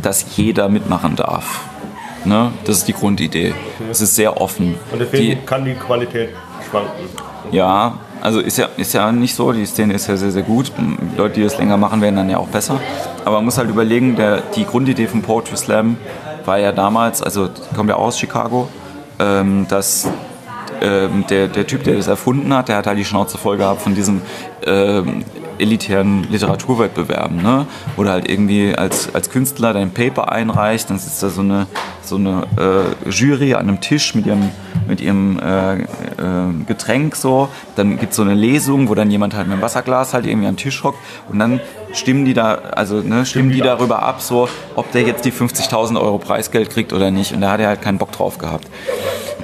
dass jeder mitmachen darf. Ne? Das ist die Grundidee. Es ist sehr offen. Und deswegen Die, kann die Qualität schwanken. ja, also ist ja, ist ja nicht so, die Szene ist ja sehr, sehr gut. Die Leute, die das länger machen, werden dann ja auch besser. Aber man muss halt überlegen, der, die Grundidee von Poetry Slam war ja damals, also kommt ja aus Chicago, ähm, dass ähm, der, der Typ, der das erfunden hat, der hat halt die Schnauze voll gehabt von diesen ähm, elitären Literaturwettbewerben, ne? wo du halt irgendwie als, als Künstler dein Paper einreichst, dann sitzt da so eine, so eine äh, Jury an einem Tisch mit ihrem, mit ihrem äh, äh, Getränk so, dann gibt es so eine Lesung, wo dann jemand halt mit einem Wasserglas halt irgendwie am Tisch hockt. Und dann stimmen die da, also ne, stimmen die darüber ab, so, ob der jetzt die 50.000 Euro Preisgeld kriegt oder nicht. Und da hat er halt keinen Bock drauf gehabt.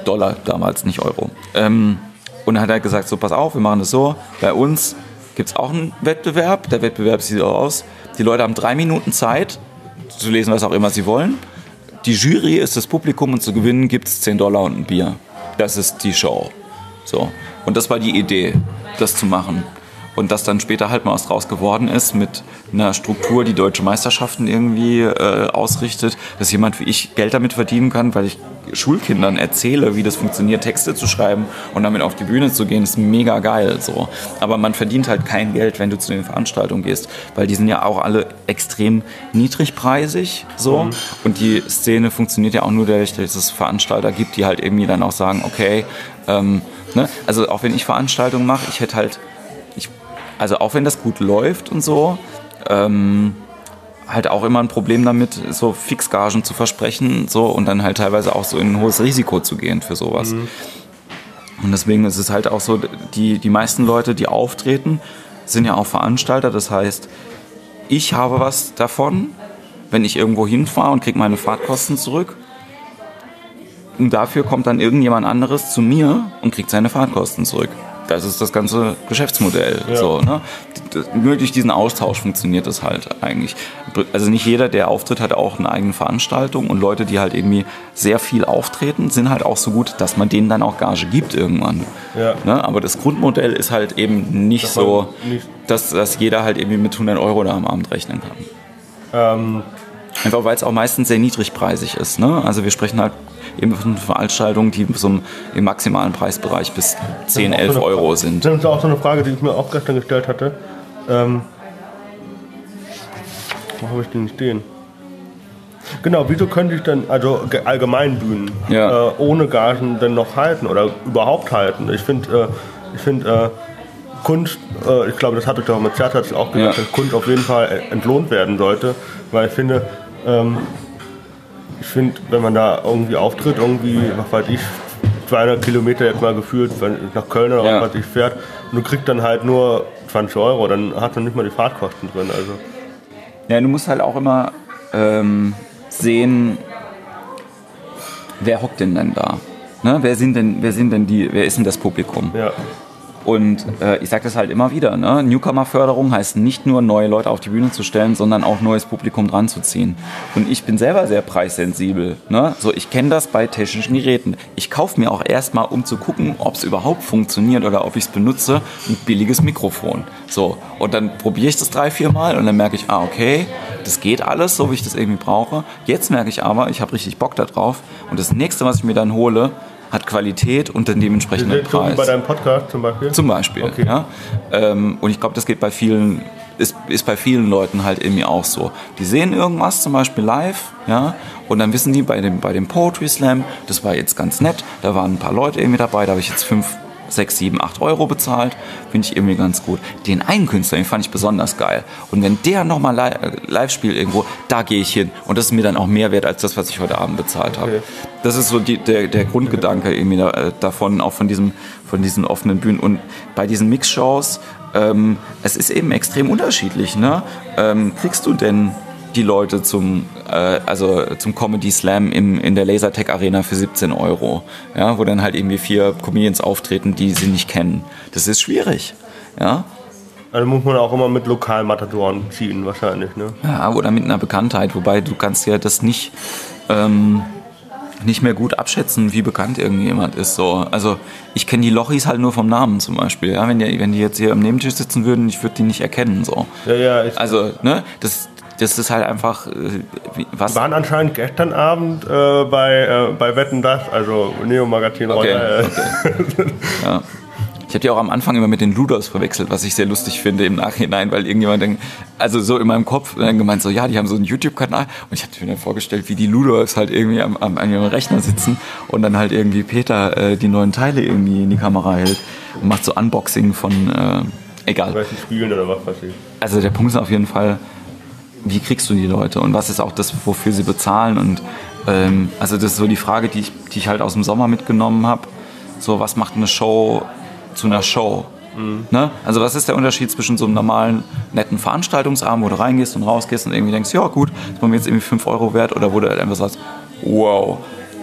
Dollar damals, nicht Euro. Ähm, und dann hat er gesagt, so pass auf, wir machen das so, bei uns gibt es auch einen Wettbewerb, der Wettbewerb sieht so aus, die Leute haben drei Minuten Zeit zu lesen, was auch immer sie wollen. Die Jury ist das Publikum und zu gewinnen gibt es 10 Dollar und ein Bier. Das ist die Show. So. Und das war die Idee, das zu machen. Und dass dann später halt mal was draus geworden ist mit einer Struktur, die deutsche Meisterschaften irgendwie äh, ausrichtet, dass jemand wie ich Geld damit verdienen kann, weil ich Schulkindern erzähle, wie das funktioniert, Texte zu schreiben und damit auf die Bühne zu gehen, ist mega geil. So. Aber man verdient halt kein Geld, wenn du zu den Veranstaltungen gehst, weil die sind ja auch alle extrem niedrigpreisig. So. Und die Szene funktioniert ja auch nur dadurch, dass es Veranstalter gibt, die halt irgendwie dann auch sagen, okay, ähm, ne? also auch wenn ich Veranstaltungen mache, ich hätte halt, also auch wenn das gut läuft und so, ähm, halt auch immer ein Problem damit, so Fixgagen zu versprechen so und dann halt teilweise auch so in ein hohes Risiko zu gehen für sowas. Und deswegen ist es halt auch so, die, die meisten Leute, die auftreten, sind ja auch Veranstalter. Das heißt, ich habe was davon, wenn ich irgendwo hinfahre und kriege meine Fahrtkosten zurück. Und dafür kommt dann irgendjemand anderes zu mir und kriegt seine Fahrtkosten zurück. Das ist das ganze Geschäftsmodell. Ja. So, ne? Nur durch diesen Austausch funktioniert das halt eigentlich. Also nicht jeder, der auftritt, hat auch eine eigene Veranstaltung und Leute, die halt irgendwie sehr viel auftreten, sind halt auch so gut, dass man denen dann auch Gage gibt irgendwann. Ja. Ne? Aber das Grundmodell ist halt eben nicht Dass so, nicht- dass, dass jeder halt irgendwie mit 100 Euro da am Abend rechnen kann. Ähm, Einfach weil es auch meistens sehr niedrigpreisig ist. Ne? Also wir sprechen halt eben von Veranstaltungen, die so im, im maximalen Preisbereich bis 10, 11 Euro sind. Das ist auch so eine Frage, die ich mir auch gestern gestellt hatte. Ähm, wo habe ich den stehen? Genau, wieso könnte ich denn, also ge- Allgemeinbühnen, Ja. äh, ohne Gagen denn noch halten oder überhaupt halten? Ich finde, äh, ich finde, äh, Kunst, äh, ich glaube, das hatte ich doch mit Zertatz auch gesagt, Ja. dass Kunst auf jeden Fall entlohnt werden sollte, weil ich finde, ähm, ich finde, wenn man da irgendwie auftritt, irgendwie, was weiß ich, 200 Kilometer jetzt mal gefühlt nach Köln oder Ja. was weiß ich fährt und du kriegst dann halt nur 20 Euro, dann hat man nicht mal die Fahrtkosten drin. Also Ja, du musst halt auch immer ähm, sehen, wer hockt denn denn da? Ne? Wer sind denn, wer sind denn die, wer ist denn das Publikum? ja, Und äh, ich sage das halt immer wieder, ne? Newcomer-Förderung heißt nicht nur neue Leute auf die Bühne zu stellen, sondern auch neues Publikum dran zu ziehen. Und ich bin selber sehr preissensibel. Ne? So, ich kenne das bei technischen Geräten. Ich kaufe mir auch erstmal, um zu gucken, ob es überhaupt funktioniert oder ob ich es benutze, ein billiges Mikrofon. So, und dann probiere ich das drei, vier Mal und dann merke ich, ah, okay, das geht alles, so wie ich das irgendwie brauche. Jetzt merke ich aber, ich habe richtig Bock da drauf. Und das nächste, was ich mir dann hole, hat Qualität und den dementsprechenden so wie Preis. bei deinem Podcast zum Beispiel. Zum Beispiel. Okay. Ja? Ähm, und ich glaube, das geht bei vielen, ist, ist bei vielen Leuten halt irgendwie auch so. Die sehen irgendwas, zum Beispiel live, ja, und dann wissen die bei dem, bei dem Poetry Slam, das war jetzt ganz nett, da waren ein paar Leute irgendwie dabei, da habe ich jetzt fünf, sechs, sieben, acht Euro bezahlt, finde ich irgendwie ganz gut. Den einen Künstler, den fand ich besonders geil. Und wenn der nochmal li äh, live spielt irgendwo, da gehe ich hin. Und das ist mir dann auch mehr wert als das, was ich heute Abend bezahlt habe. Okay. Das ist so die, der, der Grundgedanke irgendwie da, äh, davon, auch von, diesem, von diesen offenen Bühnen. Und bei diesen Mixshows, ähm, es ist eben extrem unterschiedlich. Ne? Ähm, kriegst du denn die Leute zum, äh, also zum Comedy Slam im, in der Lasertech Arena für 17 Euro, ja, wo dann halt irgendwie vier Comedians auftreten, die sie nicht kennen. Das ist schwierig. Ja, Also muss man auch immer mit lokalen Matadoren ziehen wahrscheinlich. Ne? ja, oder mit einer Bekanntheit, wobei du kannst ja das nicht, ähm, nicht mehr gut abschätzen, wie bekannt irgendjemand ist. So. Also ich kenne die Lochis halt nur vom Namen zum Beispiel. Ja? Wenn, die, wenn die jetzt hier am Nebentisch sitzen würden, ich würde die nicht erkennen. So. Ja, ja, ich Also, ne, das, das ist halt einfach, äh, was... waren anscheinend gestern Abend äh, bei, äh, bei Wetten das, also Neo Magazin Okay, äh, Ja. Ich habe die auch am Anfang immer mit den Luders verwechselt, was ich sehr lustig finde im Nachhinein, weil irgendjemand denkt, also so in meinem Kopf dann gemeint so, ja, die haben so einen YouTube-Kanal und ich habe mir dann vorgestellt, wie die Luders halt irgendwie am, am, an ihrem Rechner sitzen und dann halt irgendwie Peter äh, die neuen Teile irgendwie in die Kamera hält und macht so Unboxing von, äh, egal. Spielen oder was weiß ich. Also der Punkt ist auf jeden Fall, wie kriegst du die Leute und was ist auch das, wofür sie bezahlen und ähm, also das ist so die Frage, die ich, die ich halt aus dem Sommer mitgenommen habe. So, was macht eine Show zu einer Show? Ne? Also was ist der Unterschied zwischen so einem normalen, netten Veranstaltungsabend, wo du reingehst und rausgehst und irgendwie denkst, ja gut, ist mir jetzt irgendwie 5 Euro wert oder wo du halt einfach sagst, wow,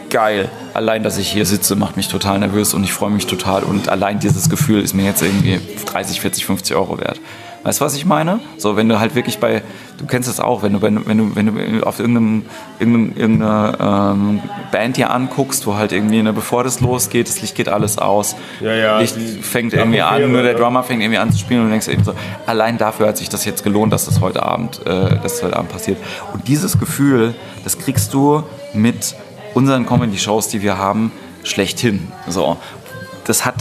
geil, allein, dass ich hier sitze, macht mich total nervös und ich freue mich total und allein dieses Gefühl ist mir jetzt irgendwie 30, 40, 50 Euro wert. Weißt du, was ich meine? So, wenn du halt wirklich bei, du kennst es auch, wenn du, wenn du, wenn du, wenn du auf irgendeinem, irgendeinem, irgendeiner ähm, Band dir anguckst, wo halt irgendwie, ne, bevor das losgeht, das Licht geht alles aus, Ja, ja, Licht fängt irgendwie an, nur der? Drummer fängt irgendwie an zu spielen und du denkst eben so, allein dafür hat sich das jetzt gelohnt, dass das heute Abend, äh, dass das heute Abend passiert. Und dieses Gefühl, das kriegst du mit unseren Comedy-Shows, die wir haben, schlechthin. So. Das hat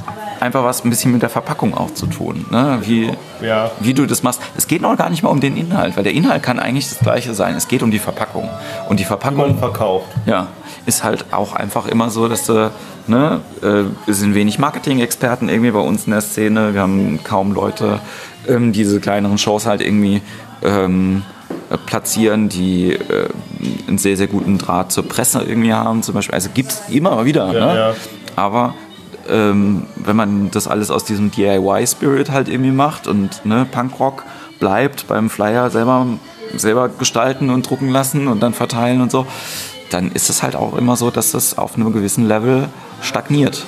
einfach was ein bisschen mit der Verpackung auch zu tun. Ne? Wie, Ja. wie du das machst. Es geht noch gar nicht mal um den Inhalt, weil der Inhalt kann eigentlich das gleiche sein. Es geht um die Verpackung. Und die Verpackung verkauft. ja, ist halt auch einfach immer so, dass du, ne, äh, wir sind wenig Marketing-Experten irgendwie bei uns in der Szene. Wir haben kaum Leute, ähm, die diese kleineren Shows halt irgendwie ähm, äh, platzieren, die äh, einen sehr, sehr guten Draht zur Presse irgendwie haben zum Beispiel. Also gibt es immer wieder. Ja, ne? ja. Aber ähm, wenn man das alles aus diesem DIY-Spirit halt irgendwie macht und ne, Punkrock bleibt beim Flyer selber, selber gestalten und drucken lassen und dann verteilen und so, dann ist es halt auch immer so, dass das auf einem gewissen Level stagniert.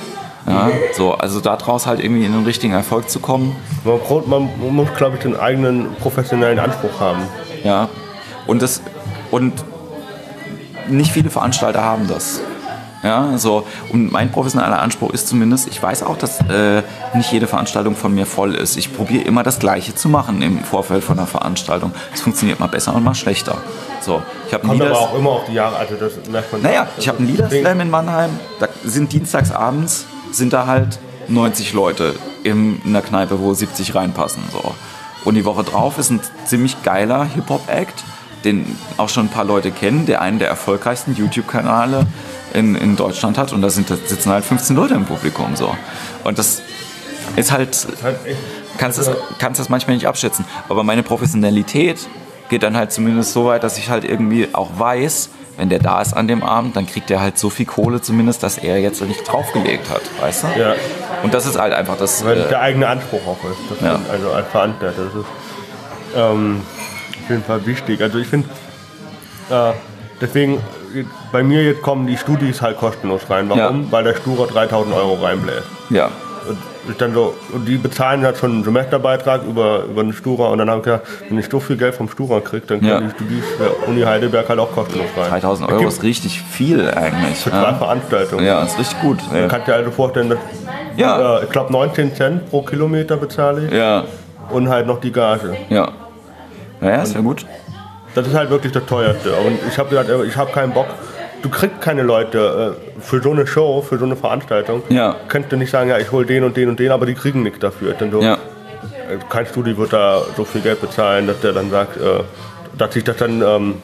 Ja, so, also daraus halt irgendwie in den richtigen Erfolg zu kommen. Man, man muss, glaube ich, den eigenen professionellen Anspruch haben. Ja, und, das, und nicht viele Veranstalter haben das. Ja, so. Und mein professioneller Anspruch ist zumindest, ich weiß auch, dass äh, nicht jede Veranstaltung von mir voll ist. Ich probiere immer das Gleiche zu machen im Vorfeld von einer Veranstaltung. Es funktioniert mal besser und mal schlechter. So, ich Kommt Lieders aber auch immer auf die Jahre, also das merkt man. Naja, ich habe einen Liederslam in Mannheim, da sind dienstagsabends, sind da halt 90 Leute in einer Kneipe, wo 70 reinpassen. So. Und die Woche drauf ist ein ziemlich geiler Hip-Hop-Act, den auch schon ein paar Leute kennen, der einen der erfolgreichsten YouTube-Kanäle in, in Deutschland hat und da, sind, da sitzen halt 15 Leute im Publikum so. Und das ist halt, kannst das, kannst das manchmal nicht abschätzen. Aber meine Professionalität geht dann halt zumindest so weit, dass ich halt irgendwie auch weiß, wenn der da ist an dem Abend, dann kriegt er halt so viel Kohle zumindest, dass er jetzt nicht draufgelegt hat, weißt du? Ja. Und das ist halt einfach das. Weil äh, der eigene Anspruch auch ist. Ja. also als Veranstalter. Das ist ähm, auf jeden Fall wichtig. Also ich finde, äh, deswegen bei mir jetzt kommen die Studis halt kostenlos rein. Warum? Ja. Weil der Sturer 3000 Euro reinbläst. Ja. Und, dann so, und die bezahlen halt schon einen Semesterbeitrag über, über den Sturer und dann habe ich gedacht, wenn ich so viel Geld vom Sturer kriege, dann können ja. die Studis der Uni Heidelberg halt auch kostenlos rein. 3000 Euro ist richtig viel eigentlich. Für zwei Veranstaltungen. Ja, ist richtig gut. Man ja. kann dir also vorstellen, dass ja. Äh, ich glaube 19 Cent pro Kilometer bezahle ich. Ja. Und halt noch die Gage. Ja. Naja, ist ja gut. Das ist halt wirklich das teuerste. Und ich habe gesagt, ich habe keinen Bock. Du kriegst keine Leute äh, für so eine Show, für so eine Veranstaltung. Ja. Könntest du nicht sagen, ja, ich hole den und den und den, aber die kriegen nichts dafür. Denn so, ja. Äh, kein Studio wird da so viel Geld bezahlen, dass der dann sagt, äh, dass sich das dann ähm,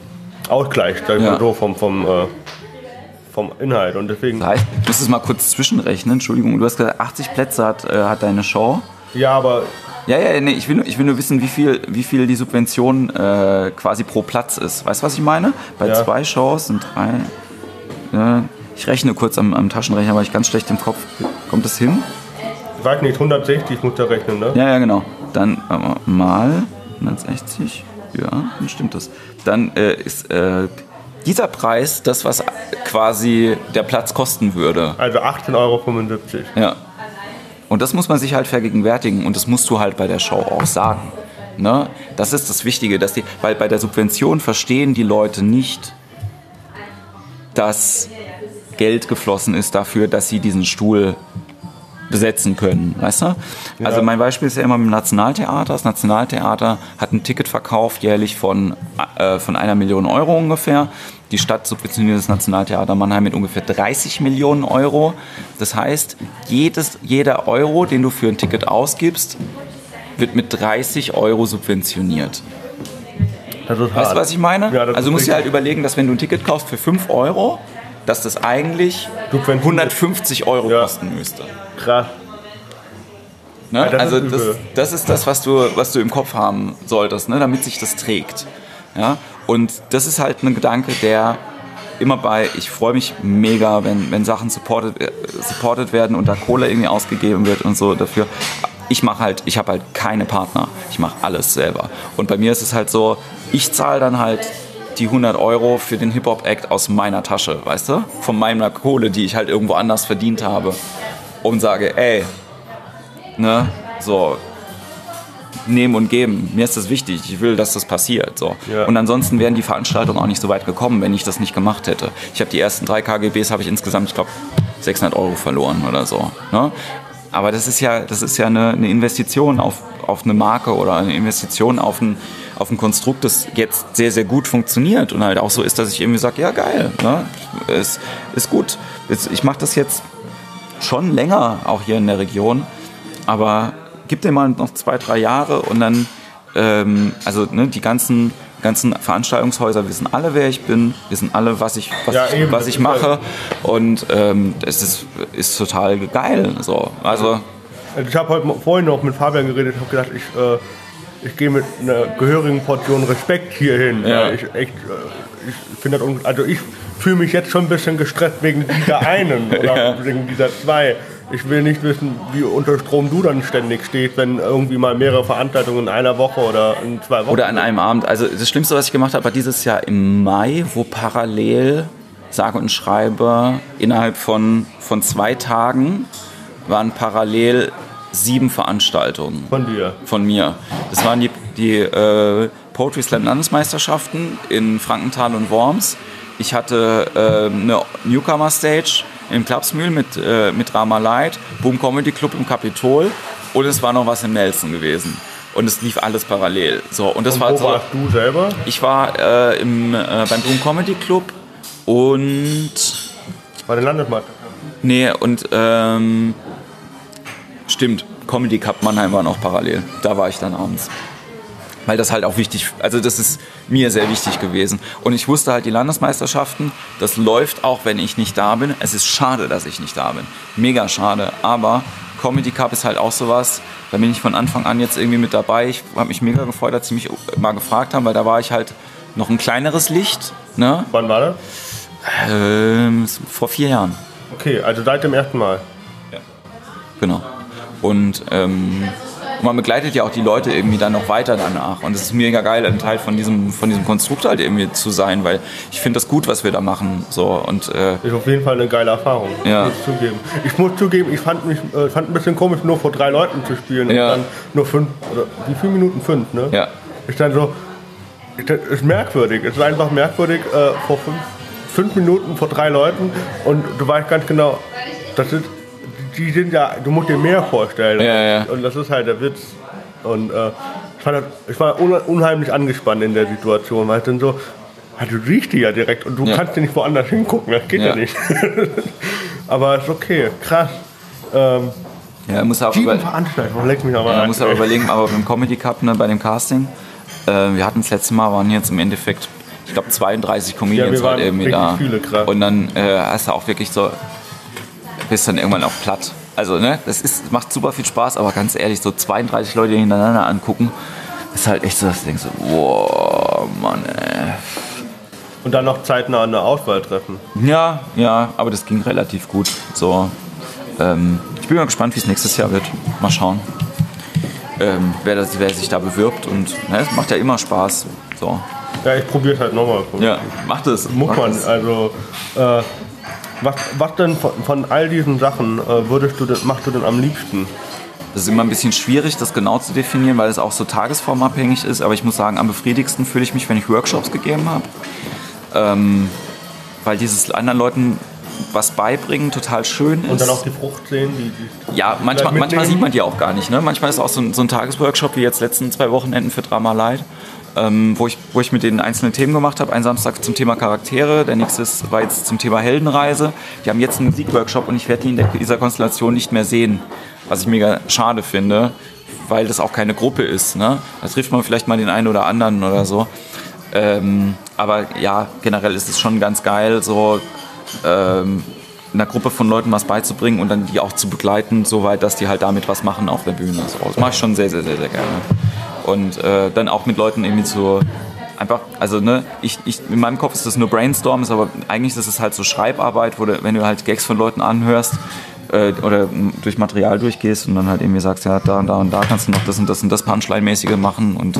ausgleicht, ja. so vom, vom, äh, vom Inhalt. Und deswegen. Das heißt, ich muss es mal kurz zwischenrechnen. Entschuldigung, du hast gesagt, 80 Plätze hat, äh, hat deine Show. Ja, aber ja, ja, nee, ich will, ich will nur wissen, wie viel, wie viel die Subvention äh, quasi pro Platz ist. Weißt du, was ich meine? Bei ja. zwei Shows und drei. Äh, ich rechne kurz am, am Taschenrechner, weil ich ganz schlecht im Kopf. Kommt das hin? Ich weiß nicht, 160 muss der rechnen, ne? Ja, ja, genau. Dann äh, mal 160. Ja, dann stimmt das. Dann äh, ist äh, dieser Preis das, was quasi der Platz kosten würde. Also 18,75 Euro. Ja. Und das muss man sich halt vergegenwärtigen und das musst du halt bei der Show auch sagen. Ne? Das ist das Wichtige, dass die, weil bei der Subvention verstehen die Leute nicht, dass Geld geflossen ist dafür, dass sie diesen Stuhl besetzen können, weißt du? Ja. Also mein Beispiel ist ja immer mit dem Nationaltheater. Das Nationaltheater hat ein Ticket verkauft jährlich von, äh, von einer Million Euro ungefähr. Die Stadt subventioniert das Nationaltheater Mannheim mit ungefähr 30 Millionen Euro. Das heißt, jedes, jeder Euro, den du für ein Ticket ausgibst, wird mit 30 Euro subventioniert. weißt du, was ich meine? Ja, also du musst dir halt überlegen, dass wenn du ein Ticket kaufst für 5 Euro, dass das eigentlich 150 Euro ja. kosten müsste. Krass. Ne? Das also das, das, ist das, was du, was du im Kopf haben solltest, ne? damit sich das trägt. Ja? Und das ist halt ein Gedanke, der immer bei, ich freue mich mega, wenn, wenn Sachen supported, äh, supported werden und da Kohle irgendwie ausgegeben wird und so dafür. Ich mache halt, ich habe halt keine Partner. Ich mache alles selber. Und bei mir ist es halt so, ich zahle dann halt die 100 Euro für den Hip-Hop-Act aus meiner Tasche, weißt du? Von meiner Kohle, die ich halt irgendwo anders verdient habe. Und sage, ey, ne, so, nehmen und geben. Mir ist das wichtig. Ich will, dass das passiert. So. Ja. Und ansonsten wären die Veranstaltungen auch nicht so weit gekommen, wenn ich das nicht gemacht hätte. Ich habe die ersten drei KGBs, habe ich insgesamt, ich glaube, 600 Euro verloren oder so. Ne? Aber das ist ja, das ist ja eine, eine, Investition auf, auf eine Marke oder eine Investition auf ein, auf ein Konstrukt, das jetzt sehr, sehr gut funktioniert und halt auch so ist, dass ich irgendwie sage, ja geil, ne? ist, ist gut. Ich mache das jetzt schon länger auch hier in der Region, aber gib dir mal noch zwei, drei Jahre und dann, ähm, also ne, die ganzen, ganzen Veranstaltungshäuser wissen alle, wer ich bin, wissen alle, was ich, was ja, ich, was ich mache und ähm, es ist, ist total geil. So. Also, ich habe heute vorhin noch mit Fabian geredet, und habe gedacht, ich, äh, ich gehe mit einer gehörigen Portion Respekt hier hin. Ja. Ich echt, äh, ich finde das, also ich fühle mich jetzt schon ein bisschen gestresst wegen dieser einen oder ja. wegen dieser zwei ich will nicht wissen, wie unter Strom du dann ständig stehst, wenn irgendwie mal mehrere Veranstaltungen in einer Woche oder in zwei Wochen. Oder an einem Abend. Also das Schlimmste, was ich gemacht habe, war dieses Jahr im Mai, wo parallel, sage und schreibe, innerhalb von, von zwei Tagen waren parallel sieben Veranstaltungen. Von dir? Von mir. Das waren die, die äh, Poetry Slam Landesmeisterschaften in Frankenthal und Worms. Ich hatte äh, eine Newcomer Stage im Klapsmühl mit, äh, mit Rama Light, Boom Comedy Club im Kapitol und es war noch was in Nelson gewesen. Und es lief alles parallel. So, und das Und war wo so, warst du selber? Ich war äh, im, äh, beim Boom Comedy Club und Bei den Landesmeisterschaften. Nee, und ähm, stimmt, Comedy Cup Mannheim waren auch parallel. Da war ich dann abends. Weil das halt auch wichtig, also das ist mir sehr wichtig gewesen. Und ich wusste halt, die Landesmeisterschaften, das läuft auch, wenn ich nicht da bin. Es ist schade, dass ich nicht da bin. Mega schade. Aber Comedy Cup ist halt auch sowas, da bin ich von Anfang an jetzt irgendwie mit dabei. Ich habe mich mega gefreut, als sie mich mal gefragt haben, weil da war ich halt noch ein kleineres Licht. Ne? Wann war das? Ähm, vor vier Jahren. Okay, also seit dem ersten Mal. Genau. Und ähm, man begleitet ja auch die Leute irgendwie dann noch weiter danach. Und es ist mega geil, ein Teil von diesem, von diesem Konstrukt halt irgendwie zu sein, weil ich finde das gut, was wir da machen. So, und, äh, Ist auf jeden Fall eine geile Erfahrung. Ja. Muss ich zugeben. Ich muss zugeben, ich fand mich äh, fand ein bisschen komisch, nur vor drei Leuten zu spielen Ja. und dann nur fünf, oder wie viele Minuten? Fünf, ne? ja. Ich dann so, das ist merkwürdig. Es ist einfach merkwürdig, äh, vor fünf, fünf Minuten vor drei Leuten und du weißt ganz genau, das sind, die sind ja, du musst dir mehr vorstellen. Ja, ja. Und das ist halt der Witz. Und äh, ich, das, ich war un, unheimlich angespannt in der Situation, weil dann so, ah, du siehst die ja direkt und du Ja. kannst ja nicht woanders hingucken, das geht ja, Ja. nicht. aber ist okay, krass. Ähm, Ja, muss sieben über, Veranstaltungen, leck mich aber ja, rein. muss auch überlegen, aber beim Comedy Cup, ne, bei dem Casting, äh, wir hatten das letzte Mal, waren jetzt im Endeffekt, ich glaube 32 Comedians Ja, wir waren halt irgendwie da. viele, krass. Und dann äh, hast du auch wirklich so, bist dann irgendwann auch platt. Also, ne, das ist, macht super viel Spaß, aber ganz ehrlich, so 32 Leute hintereinander angucken, ist halt echt so, dass du denkst, so, wow, Mann, ey. Und dann noch zeitnah eine Auswahl treffen. Ja, ja, aber das ging relativ gut. So, ähm, ich bin mal gespannt, wie es nächstes Jahr wird. Mal schauen, ähm, wer, das, wer sich da bewirbt. Und ne, es macht ja immer Spaß. So, Ja, ich probiere es halt nochmal. ja, macht es. Muss man. Also, äh, was, was denn von, von all diesen Sachen äh, würdest du machst du denn am liebsten? Das ist immer ein bisschen schwierig, das genau zu definieren, weil es auch so tagesformabhängig ist. Aber ich muss sagen, am befriedigsten fühle ich mich, wenn ich Workshops gegeben habe. Ähm, weil dieses anderen Leuten was beibringen total schön ist. Und dann auch die Frucht sehen, die, die Ja, manchmal, manchmal sieht man die auch gar nicht. Ne? Manchmal ist auch so ein, so ein Tagesworkshop wie jetzt letzten zwei Wochenenden für Drama Light, ähm, wo, ich, wo ich mit denen einzelne Themen gemacht habe. Ein Samstag zum Thema Charaktere, der nächste war jetzt zum Thema Heldenreise. Die haben jetzt einen Musikworkshop und ich werde die in dieser Konstellation nicht mehr sehen, was ich mega schade finde, weil das auch keine Gruppe ist. Ne? Da trifft man vielleicht mal den einen oder anderen oder so. Ähm, aber ja, generell ist es schon ganz geil, so ähm, einer Gruppe von Leuten was beizubringen und dann die auch zu begleiten, soweit, dass die halt damit was machen auf der Bühne. So, das mache ich schon sehr, sehr, sehr, sehr gerne. Und äh, dann auch mit Leuten irgendwie zu einfach, also ne, ich, ich, in meinem Kopf ist das nur Brainstorms, aber eigentlich ist es halt so Schreibarbeit, wo du, wenn du halt Gags von Leuten anhörst äh, oder m, durch Material durchgehst und dann halt irgendwie sagst, ja, da und da und da kannst du noch das und das und das Punchline-mäßige machen und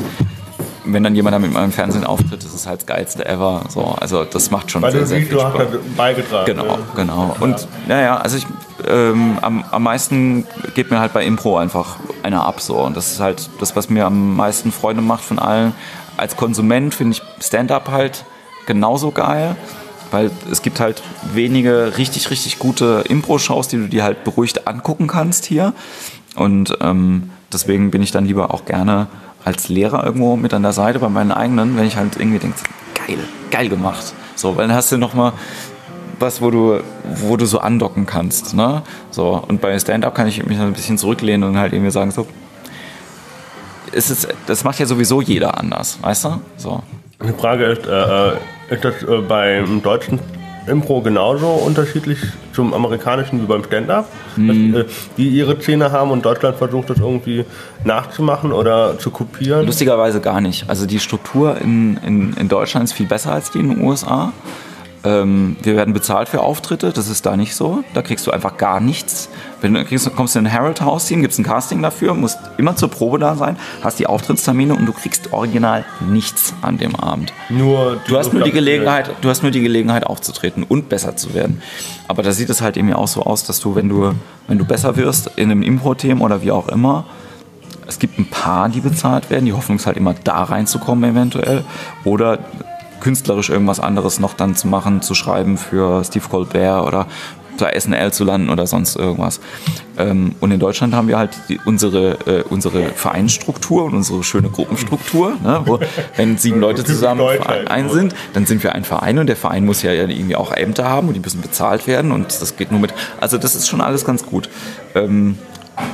wenn dann jemand damit mal im Fernsehen auftritt, ist es halt das geilste ever. So, also das macht schon weil sehr, du sehr viel du hast Spaß. da beigetragen. Genau, genau. Und naja, also ich ähm, am, am meisten geht mir halt bei Impro einfach einer ab so. Und das ist halt das, was mir am meisten Freude macht von allen. Als Konsument finde ich Stand-up halt genauso geil. Weil es gibt halt wenige richtig, richtig gute Impro-Shows, die du dir halt beruhigt angucken kannst hier. Und ähm, deswegen bin ich dann lieber auch gerne als Lehrer irgendwo mit an der Seite bei meinen eigenen, wenn ich halt irgendwie denke, geil, geil gemacht. So, weil dann hast du nochmal was, wo du, wo du so andocken kannst. Ne? So, und bei Stand-Up kann ich mich ein bisschen zurücklehnen und halt irgendwie sagen, so, es ist, das macht ja sowieso jeder anders, weißt du? So. Die Frage ist, äh, äh, ist das äh, beim deutschen Impro genauso unterschiedlich zum amerikanischen wie beim Stand-Up? Dass, äh, die ihre Szene haben und Deutschland versucht das irgendwie nachzumachen oder zu kopieren? Lustigerweise gar nicht. Also die Struktur in, in, in Deutschland ist viel besser als die in den USA. Ähm, wir werden bezahlt für Auftritte, das ist da nicht so. Da kriegst du einfach gar nichts. Wenn du kriegst, kommst in ein Harold House Team, gibt es ein Casting dafür, musst immer zur Probe da sein, hast die Auftrittstermine und du kriegst original nichts an dem Abend. Nur du hast nur die Gelegenheit, du hast nur die Gelegenheit aufzutreten und besser zu werden. Aber da sieht es halt eben auch so aus, dass du, wenn du, wenn du besser wirst in einem Impro-Team oder wie auch immer, es gibt ein paar, die bezahlt werden. Die Hoffnung ist halt immer da reinzukommen eventuell. Oder künstlerisch irgendwas anderes noch dann zu machen, zu schreiben für Steve Colbert oder bei SNL zu landen oder sonst irgendwas. Ähm, und in Deutschland haben wir halt die, unsere, äh, unsere Vereinsstruktur und unsere schöne Gruppenstruktur. Ne, wo, wenn sieben Leute zusammen ein sind, dann sind wir ein Verein und der Verein muss ja irgendwie auch Ämter haben und die müssen bezahlt werden und das geht nur mit. Also das ist schon alles ganz gut. Ähm,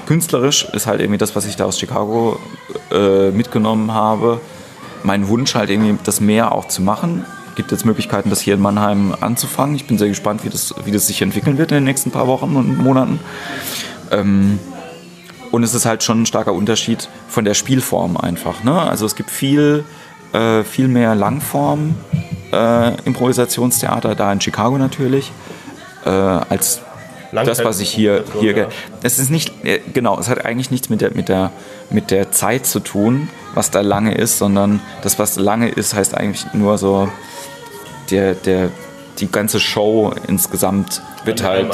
künstlerisch ist halt irgendwie das, was ich da aus Chicago äh, mitgenommen habe mein Wunsch halt irgendwie das mehr auch zu machen. Gibt jetzt Möglichkeiten, das hier in Mannheim anzufangen. Ich bin sehr gespannt, wie das, wie das sich entwickeln wird in den nächsten paar Wochen und Monaten. Ähm, und es ist halt schon ein starker Unterschied von der Spielform einfach. Ne? Also es gibt viel, äh, viel mehr Langform äh, Improvisationstheater, da in Chicago natürlich, äh, als das, was ich hier, hier es ist nicht, äh, genau, es hat eigentlich nichts mit der, mit, der, mit der Zeit zu tun, was da lange ist, sondern das, was lange ist, heißt eigentlich nur so, der, der, die ganze Show insgesamt wird halt,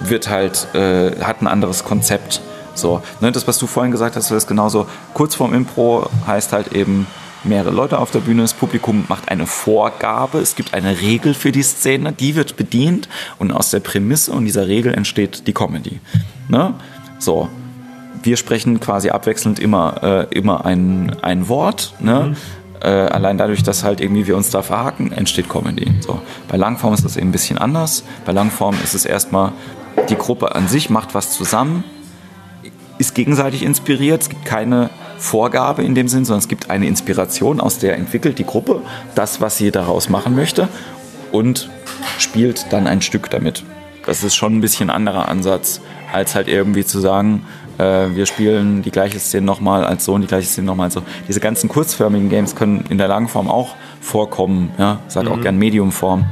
wird halt, äh, hat ein anderes Konzept. So, ne, das, was du vorhin gesagt hast, ist genauso. Kurz vorm Impro heißt halt eben, mehrere Leute auf der Bühne, das Publikum macht eine Vorgabe, es gibt eine Regel für die Szene, die wird bedient und aus der Prämisse und dieser Regel entsteht die Comedy. Ne? So, wir sprechen quasi abwechselnd immer, äh, immer ein, ein Wort. Ne? Mhm. Äh, allein dadurch, dass halt irgendwie wir uns da verhaken, entsteht Comedy. So. Bei Langform ist das eben ein bisschen anders. Bei Langform ist es erstmal, die Gruppe an sich macht was zusammen, ist gegenseitig inspiriert. Es gibt keine Vorgabe in dem Sinn, sondern es gibt eine Inspiration, aus der entwickelt die Gruppe das, was sie daraus machen möchte und spielt dann ein Stück damit. Das ist schon ein bisschen anderer Ansatz, als halt irgendwie zu sagen, äh, wir spielen die gleiche Szene nochmal als so und die gleiche Szene nochmal als so. Diese ganzen kurzförmigen Games können in der Langform auch vorkommen, ja, sag auch mhm. gern Mediumform.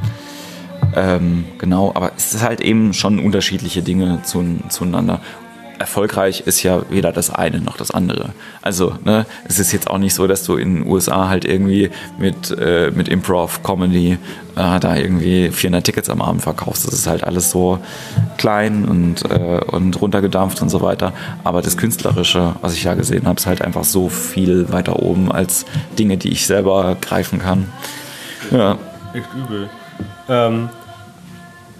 Ähm, genau, aber es ist halt eben schon unterschiedliche Dinge zu, zueinander erfolgreich ist ja weder das eine noch das andere. Also, ne, es ist jetzt auch nicht so, dass du in den USA halt irgendwie mit, äh, mit Improv-Comedy äh, da irgendwie 400 Tickets am Abend verkaufst. Das ist halt alles so klein und, äh, und runtergedampft und so weiter. Aber das Künstlerische, was ich ja gesehen habe, ist halt einfach so viel weiter oben als Dinge, die ich selber greifen kann. Ja. Echt übel. Ähm,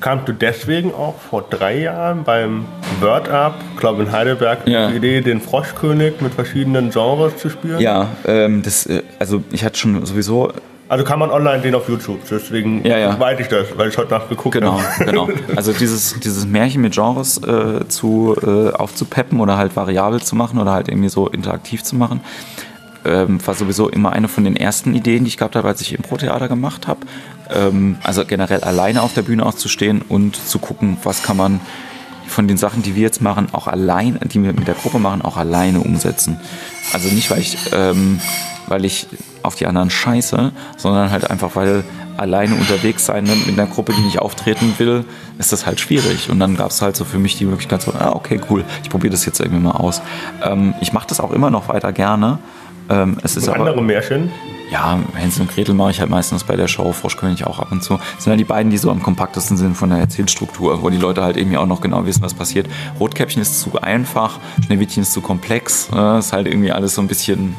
kamst du deswegen auch vor drei Jahren beim Word Up, glaube in Heidelberg, ja. die Idee, den Froschkönig mit verschiedenen Genres zu spielen? Ja, ähm, das, äh, also ich hatte schon sowieso also kann man online den auf YouTube, deswegen ja, ja. weiß ich das, weil ich heute Nacht geguckt genau, habe. Genau, Also dieses, dieses Märchen mit Genres äh, zu, äh, aufzupeppen oder halt variabel zu machen oder halt irgendwie so interaktiv zu machen, ähm, war sowieso immer eine von den ersten Ideen, die ich gehabt habe, als ich Impro-Theater gemacht habe. Ähm, also generell alleine auf der Bühne auszustehen und zu gucken, was kann man von den Sachen, die wir jetzt machen, auch allein, die wir mit der Gruppe machen, auch alleine umsetzen. Also nicht, weil ich, ähm, weil ich auf die anderen scheiße, sondern halt einfach, weil alleine unterwegs sein ne, mit einer Gruppe, die nicht auftreten will, ist das halt schwierig. Und dann gab es halt so für mich die Möglichkeit, so, ah, okay, cool, ich probiere das jetzt irgendwie mal aus. Ähm, ich mache das auch immer noch weiter gerne. Ähm, es ist und andere aber, Märchen? Ja, Hänsel und Gretel mache ich halt meistens bei der Show, Froschkönig auch ab und zu. Das sind ja die beiden, die so am kompaktesten sind von der Erzählstruktur, wo die Leute halt irgendwie auch noch genau wissen, was passiert. Rotkäppchen ist zu einfach, Schneewittchen ist zu komplex, äh, ist halt irgendwie alles so ein bisschen...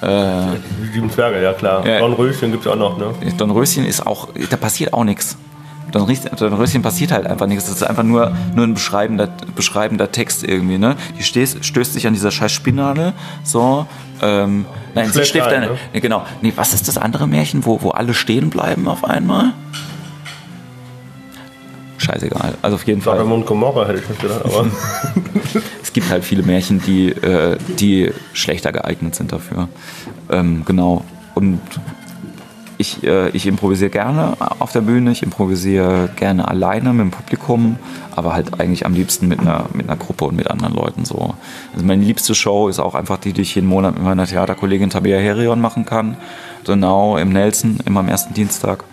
Äh, Sieben Zwerge, ja klar. Ja, Dornröschen gibt es auch noch, ne? Dornröschen ist auch, da passiert auch nichts. Dornröschen passiert halt einfach nichts. Das ist einfach nur, nur ein beschreibender, beschreibender Text irgendwie. Ne? Die stößt, stößt sich an dieser scheiß Spinade. So, ähm, nein, sie schläft eine. Ne? Genau. Nee, was ist das andere Märchen, wo, wo alle stehen bleiben auf einmal? Scheißegal. Also auf jeden Fall. Sodom und Gomorra hätte ich nicht gedacht, aber. es gibt halt viele Märchen, die, äh, die schlechter geeignet sind dafür. Ähm, genau. Und ich, äh, ich improvisiere gerne auf der Bühne, ich improvisiere gerne alleine mit dem Publikum, aber halt eigentlich am liebsten mit einer, mit einer Gruppe und mit anderen Leuten so. Also meine liebste Show ist auch einfach die, die ich jeden Monat mit meiner Theaterkollegin Tabea Herion machen kann. Genau, im Nelson, immer am ersten Dienstag.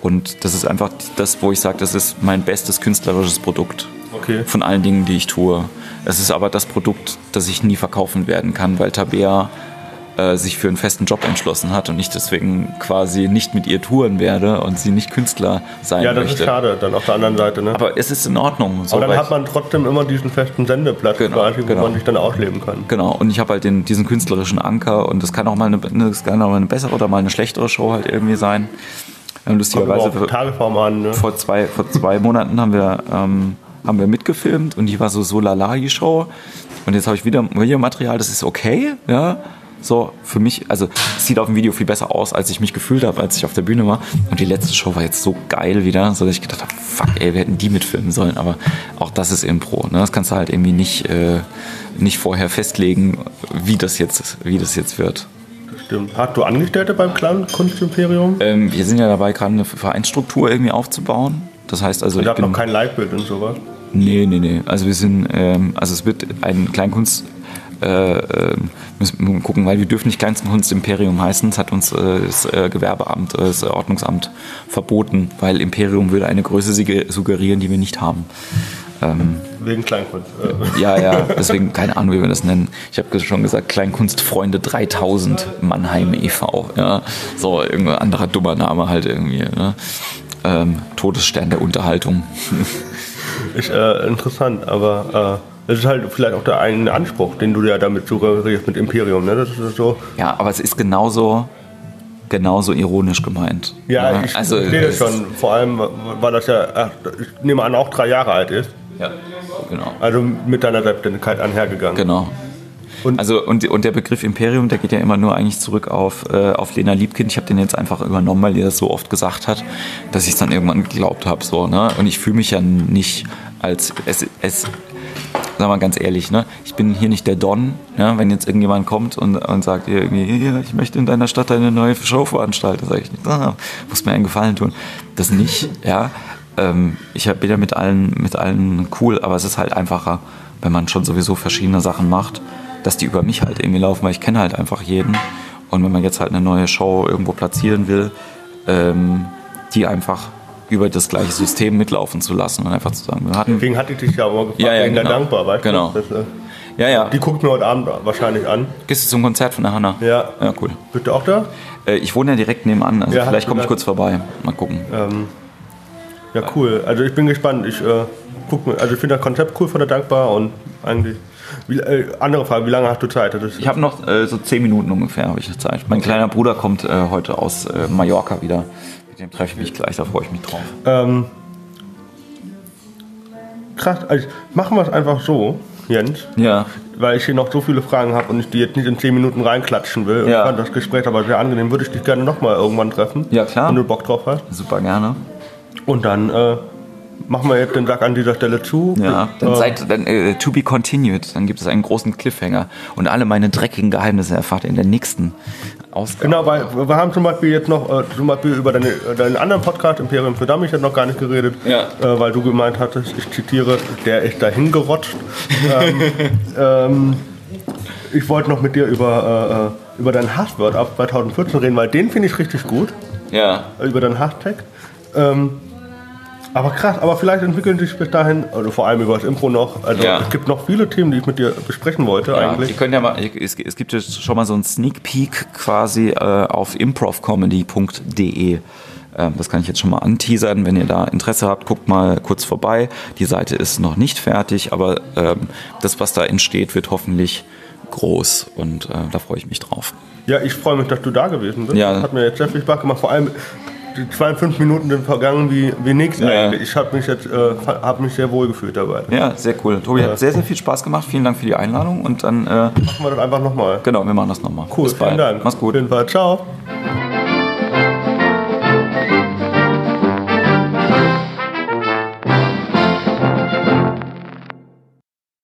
Und das ist einfach das, wo ich sage, das ist mein bestes künstlerisches Produkt. Okay. Von allen Dingen, die ich tue. Es ist aber das Produkt, das ich nie verkaufen werden kann, weil Tabea äh, sich für einen festen Job entschlossen hat und ich deswegen quasi nicht mit ihr touren werde und sie nicht Künstler sein Ja, das möchte. ist schade, dann auf der anderen Seite. Ne? Aber es ist in Ordnung. So, Aber dann hat man trotzdem immer diesen festen Sendeplatz Genau, quasi, wo genau. man sich dann ausleben kann. Genau, und ich habe halt den, diesen künstlerischen Anker und das kann auch mal eine, das kann auch mal eine bessere oder mal eine schlechtere Show halt irgendwie sein. Ähm, lustigerweise an. Ne? vor zwei, vor zwei Monaten haben wir, ähm, haben wir mitgefilmt und die war so so lala die Show. Und jetzt habe ich wieder Videomaterial, das ist okay, ja. So, für mich, also es sieht auf dem Video viel besser aus, als ich mich gefühlt habe, als ich auf der Bühne war. Und die letzte Show war jetzt so geil wieder, so dass ich gedacht habe, fuck, ey, wir hätten die mitfilmen sollen. Aber auch das ist Impro, ne? Das kannst du halt irgendwie nicht, äh, nicht vorher festlegen, wie das jetzt, wie das jetzt wird. Stimmt. Hast du Angestellte beim Clown Kunstimperium? Ähm, wir sind ja dabei, gerade eine Vereinsstruktur irgendwie aufzubauen. Das heißt also, Ihr ich habt noch kein Leitbild und sowas. Nee, nee, nee. Also wir sind, ähm, also es wird ein Kleinkunst, äh, äh, müssen wir gucken, weil wir dürfen nicht Kleinkunstimperium heißen. Das hat uns äh, das äh, Gewerbeamt, äh, das Ordnungsamt verboten, weil Imperium würde eine Größe suggerieren, die wir nicht haben. Ähm, Wegen Kleinkunst. Äh, ja, ja, deswegen keine Ahnung, wie wir das nennen. Ich habe schon gesagt, Kleinkunstfreunde 3000 Mannheim e.V. Ja, so irgendein anderer dummer Name halt irgendwie. Ne? Ähm, Todesstern der Unterhaltung. Ist äh, interessant, aber es ist halt vielleicht auch der eigene Anspruch, den du ja damit suggerierst mit Imperium. Ne? Das ist so. Ja, aber es ist genauso, genauso ironisch gemeint. Ja, ich also, verstehe das schon. Vor allem, weil das ja, ach, ich nehme an, auch drei Jahre alt ist. Ja, genau. Also mit deiner Selbstständigkeit einhergegangen. Genau. Und- also und, und der Begriff Imperium, der geht ja immer nur eigentlich zurück auf, äh, auf Lena Liebkind. Ich habe den jetzt einfach übernommen, weil ihr das so oft gesagt hat, dass ich es dann irgendwann geglaubt habe. So, ne? Und ich fühle mich ja nicht als es, es sag mal ganz ehrlich, ne? ich bin hier nicht der Don, ja? wenn jetzt irgendjemand kommt und, und sagt hier irgendwie, ich möchte in deiner Stadt eine neue Show veranstalten, sage ich nicht, ah, muss mir einen Gefallen tun. Das nicht, ja. Ähm, ich bin ja mit allen, mit allen cool, aber es ist halt einfacher, wenn man schon sowieso verschiedene Sachen macht, dass die über mich halt irgendwie laufen, weil ich kenne halt einfach jeden. Und wenn man jetzt halt eine neue Show irgendwo platzieren will, ähm, die einfach über das gleiche System mitlaufen zu lassen und einfach zu sagen, wir hatten Deswegen hatte ich dich ja auch mal gefragt, Ja, ja, wegen der genau. Dankbar, weißt du? Genau. Das, äh, Ja, ja. die guckt mir heute Abend wahrscheinlich an. Gehst du zum Konzert von der Hanna? Ja. Ja, cool. Bist du auch da? Äh, ich wohne ja direkt nebenan, also Ja, vielleicht komme ich kurz vorbei. Mal gucken. Ähm, ja, cool. Also ich bin gespannt. Ich äh, guck mir, also ich finde das Konzept cool von der Dankbar und eigentlich. Wie, äh, andere Frage, wie lange hast du Zeit? Ich habe noch äh, so zehn Minuten ungefähr, habe ich Zeit. Mein kleiner Bruder kommt äh, heute aus äh, Mallorca wieder. Mit dem treffe ich mich gleich, da freue ich mich drauf. ähm, krass, also machen wir es einfach so, Jens, Ja. weil ich hier noch so viele Fragen habe und ich die jetzt nicht in 10 Minuten reinklatschen will. Und Ja. Ich fand das Gespräch aber sehr angenehm. Würde ich dich gerne nochmal irgendwann treffen. Ja, klar. Wenn du Bock drauf hast. Super gerne. Und dann äh, machen wir jetzt den Sack an dieser Stelle zu. Ja, dann äh, seid dann äh, to be continued. Dann gibt es einen großen Cliffhanger und alle meine dreckigen Geheimnisse erfahrt ihr in der nächsten Ausgabe. Genau, weil wir haben zum Beispiel jetzt noch äh, zum Beispiel über deine, äh, deinen anderen Podcast Imperium für Dummies noch gar nicht geredet, Ja. äh, weil du gemeint hattest, ich zitiere, der ist dahin gerotscht. ähm, ähm, ich wollte noch mit dir über, äh, äh, über deinen Hasswort ab 2014 reden, weil den finde ich richtig gut, Ja. über deinen Hashtag. Ähm, aber krass, aber vielleicht entwickeln sich bis dahin, also vor allem über das Impro noch, also Ja. es gibt noch viele Themen, die ich mit dir besprechen wollte Ja, eigentlich. ihr könnt ja mal, es, es gibt jetzt schon mal so einen Sneak Peek quasi äh, auf improvcomedy.de. Ähm, das kann ich jetzt schon mal anteasern. Wenn ihr da Interesse habt, guckt mal kurz vorbei. Die Seite ist noch nicht fertig, aber ähm, das, was da entsteht, wird hoffentlich groß und äh, da freue ich mich drauf. Ja, ich freue mich, dass du da gewesen bist. Ja. Hat mir jetzt sehr viel Spaß gemacht. Vor allem die 52 Minuten sind vergangen wie, wie nichts Ja. eigentlich. Ich habe mich jetzt äh, hab mich sehr wohl gefühlt dabei. Ja, sehr cool. Tobi, hat sehr, sehr viel Spaß gemacht. Vielen Dank für die Einladung und dann, äh, Machen wir das einfach nochmal. genau, wir machen das nochmal. Cool, Bis bald. vielen Dank. Mach's gut. Auf jeden Fall. Ciao.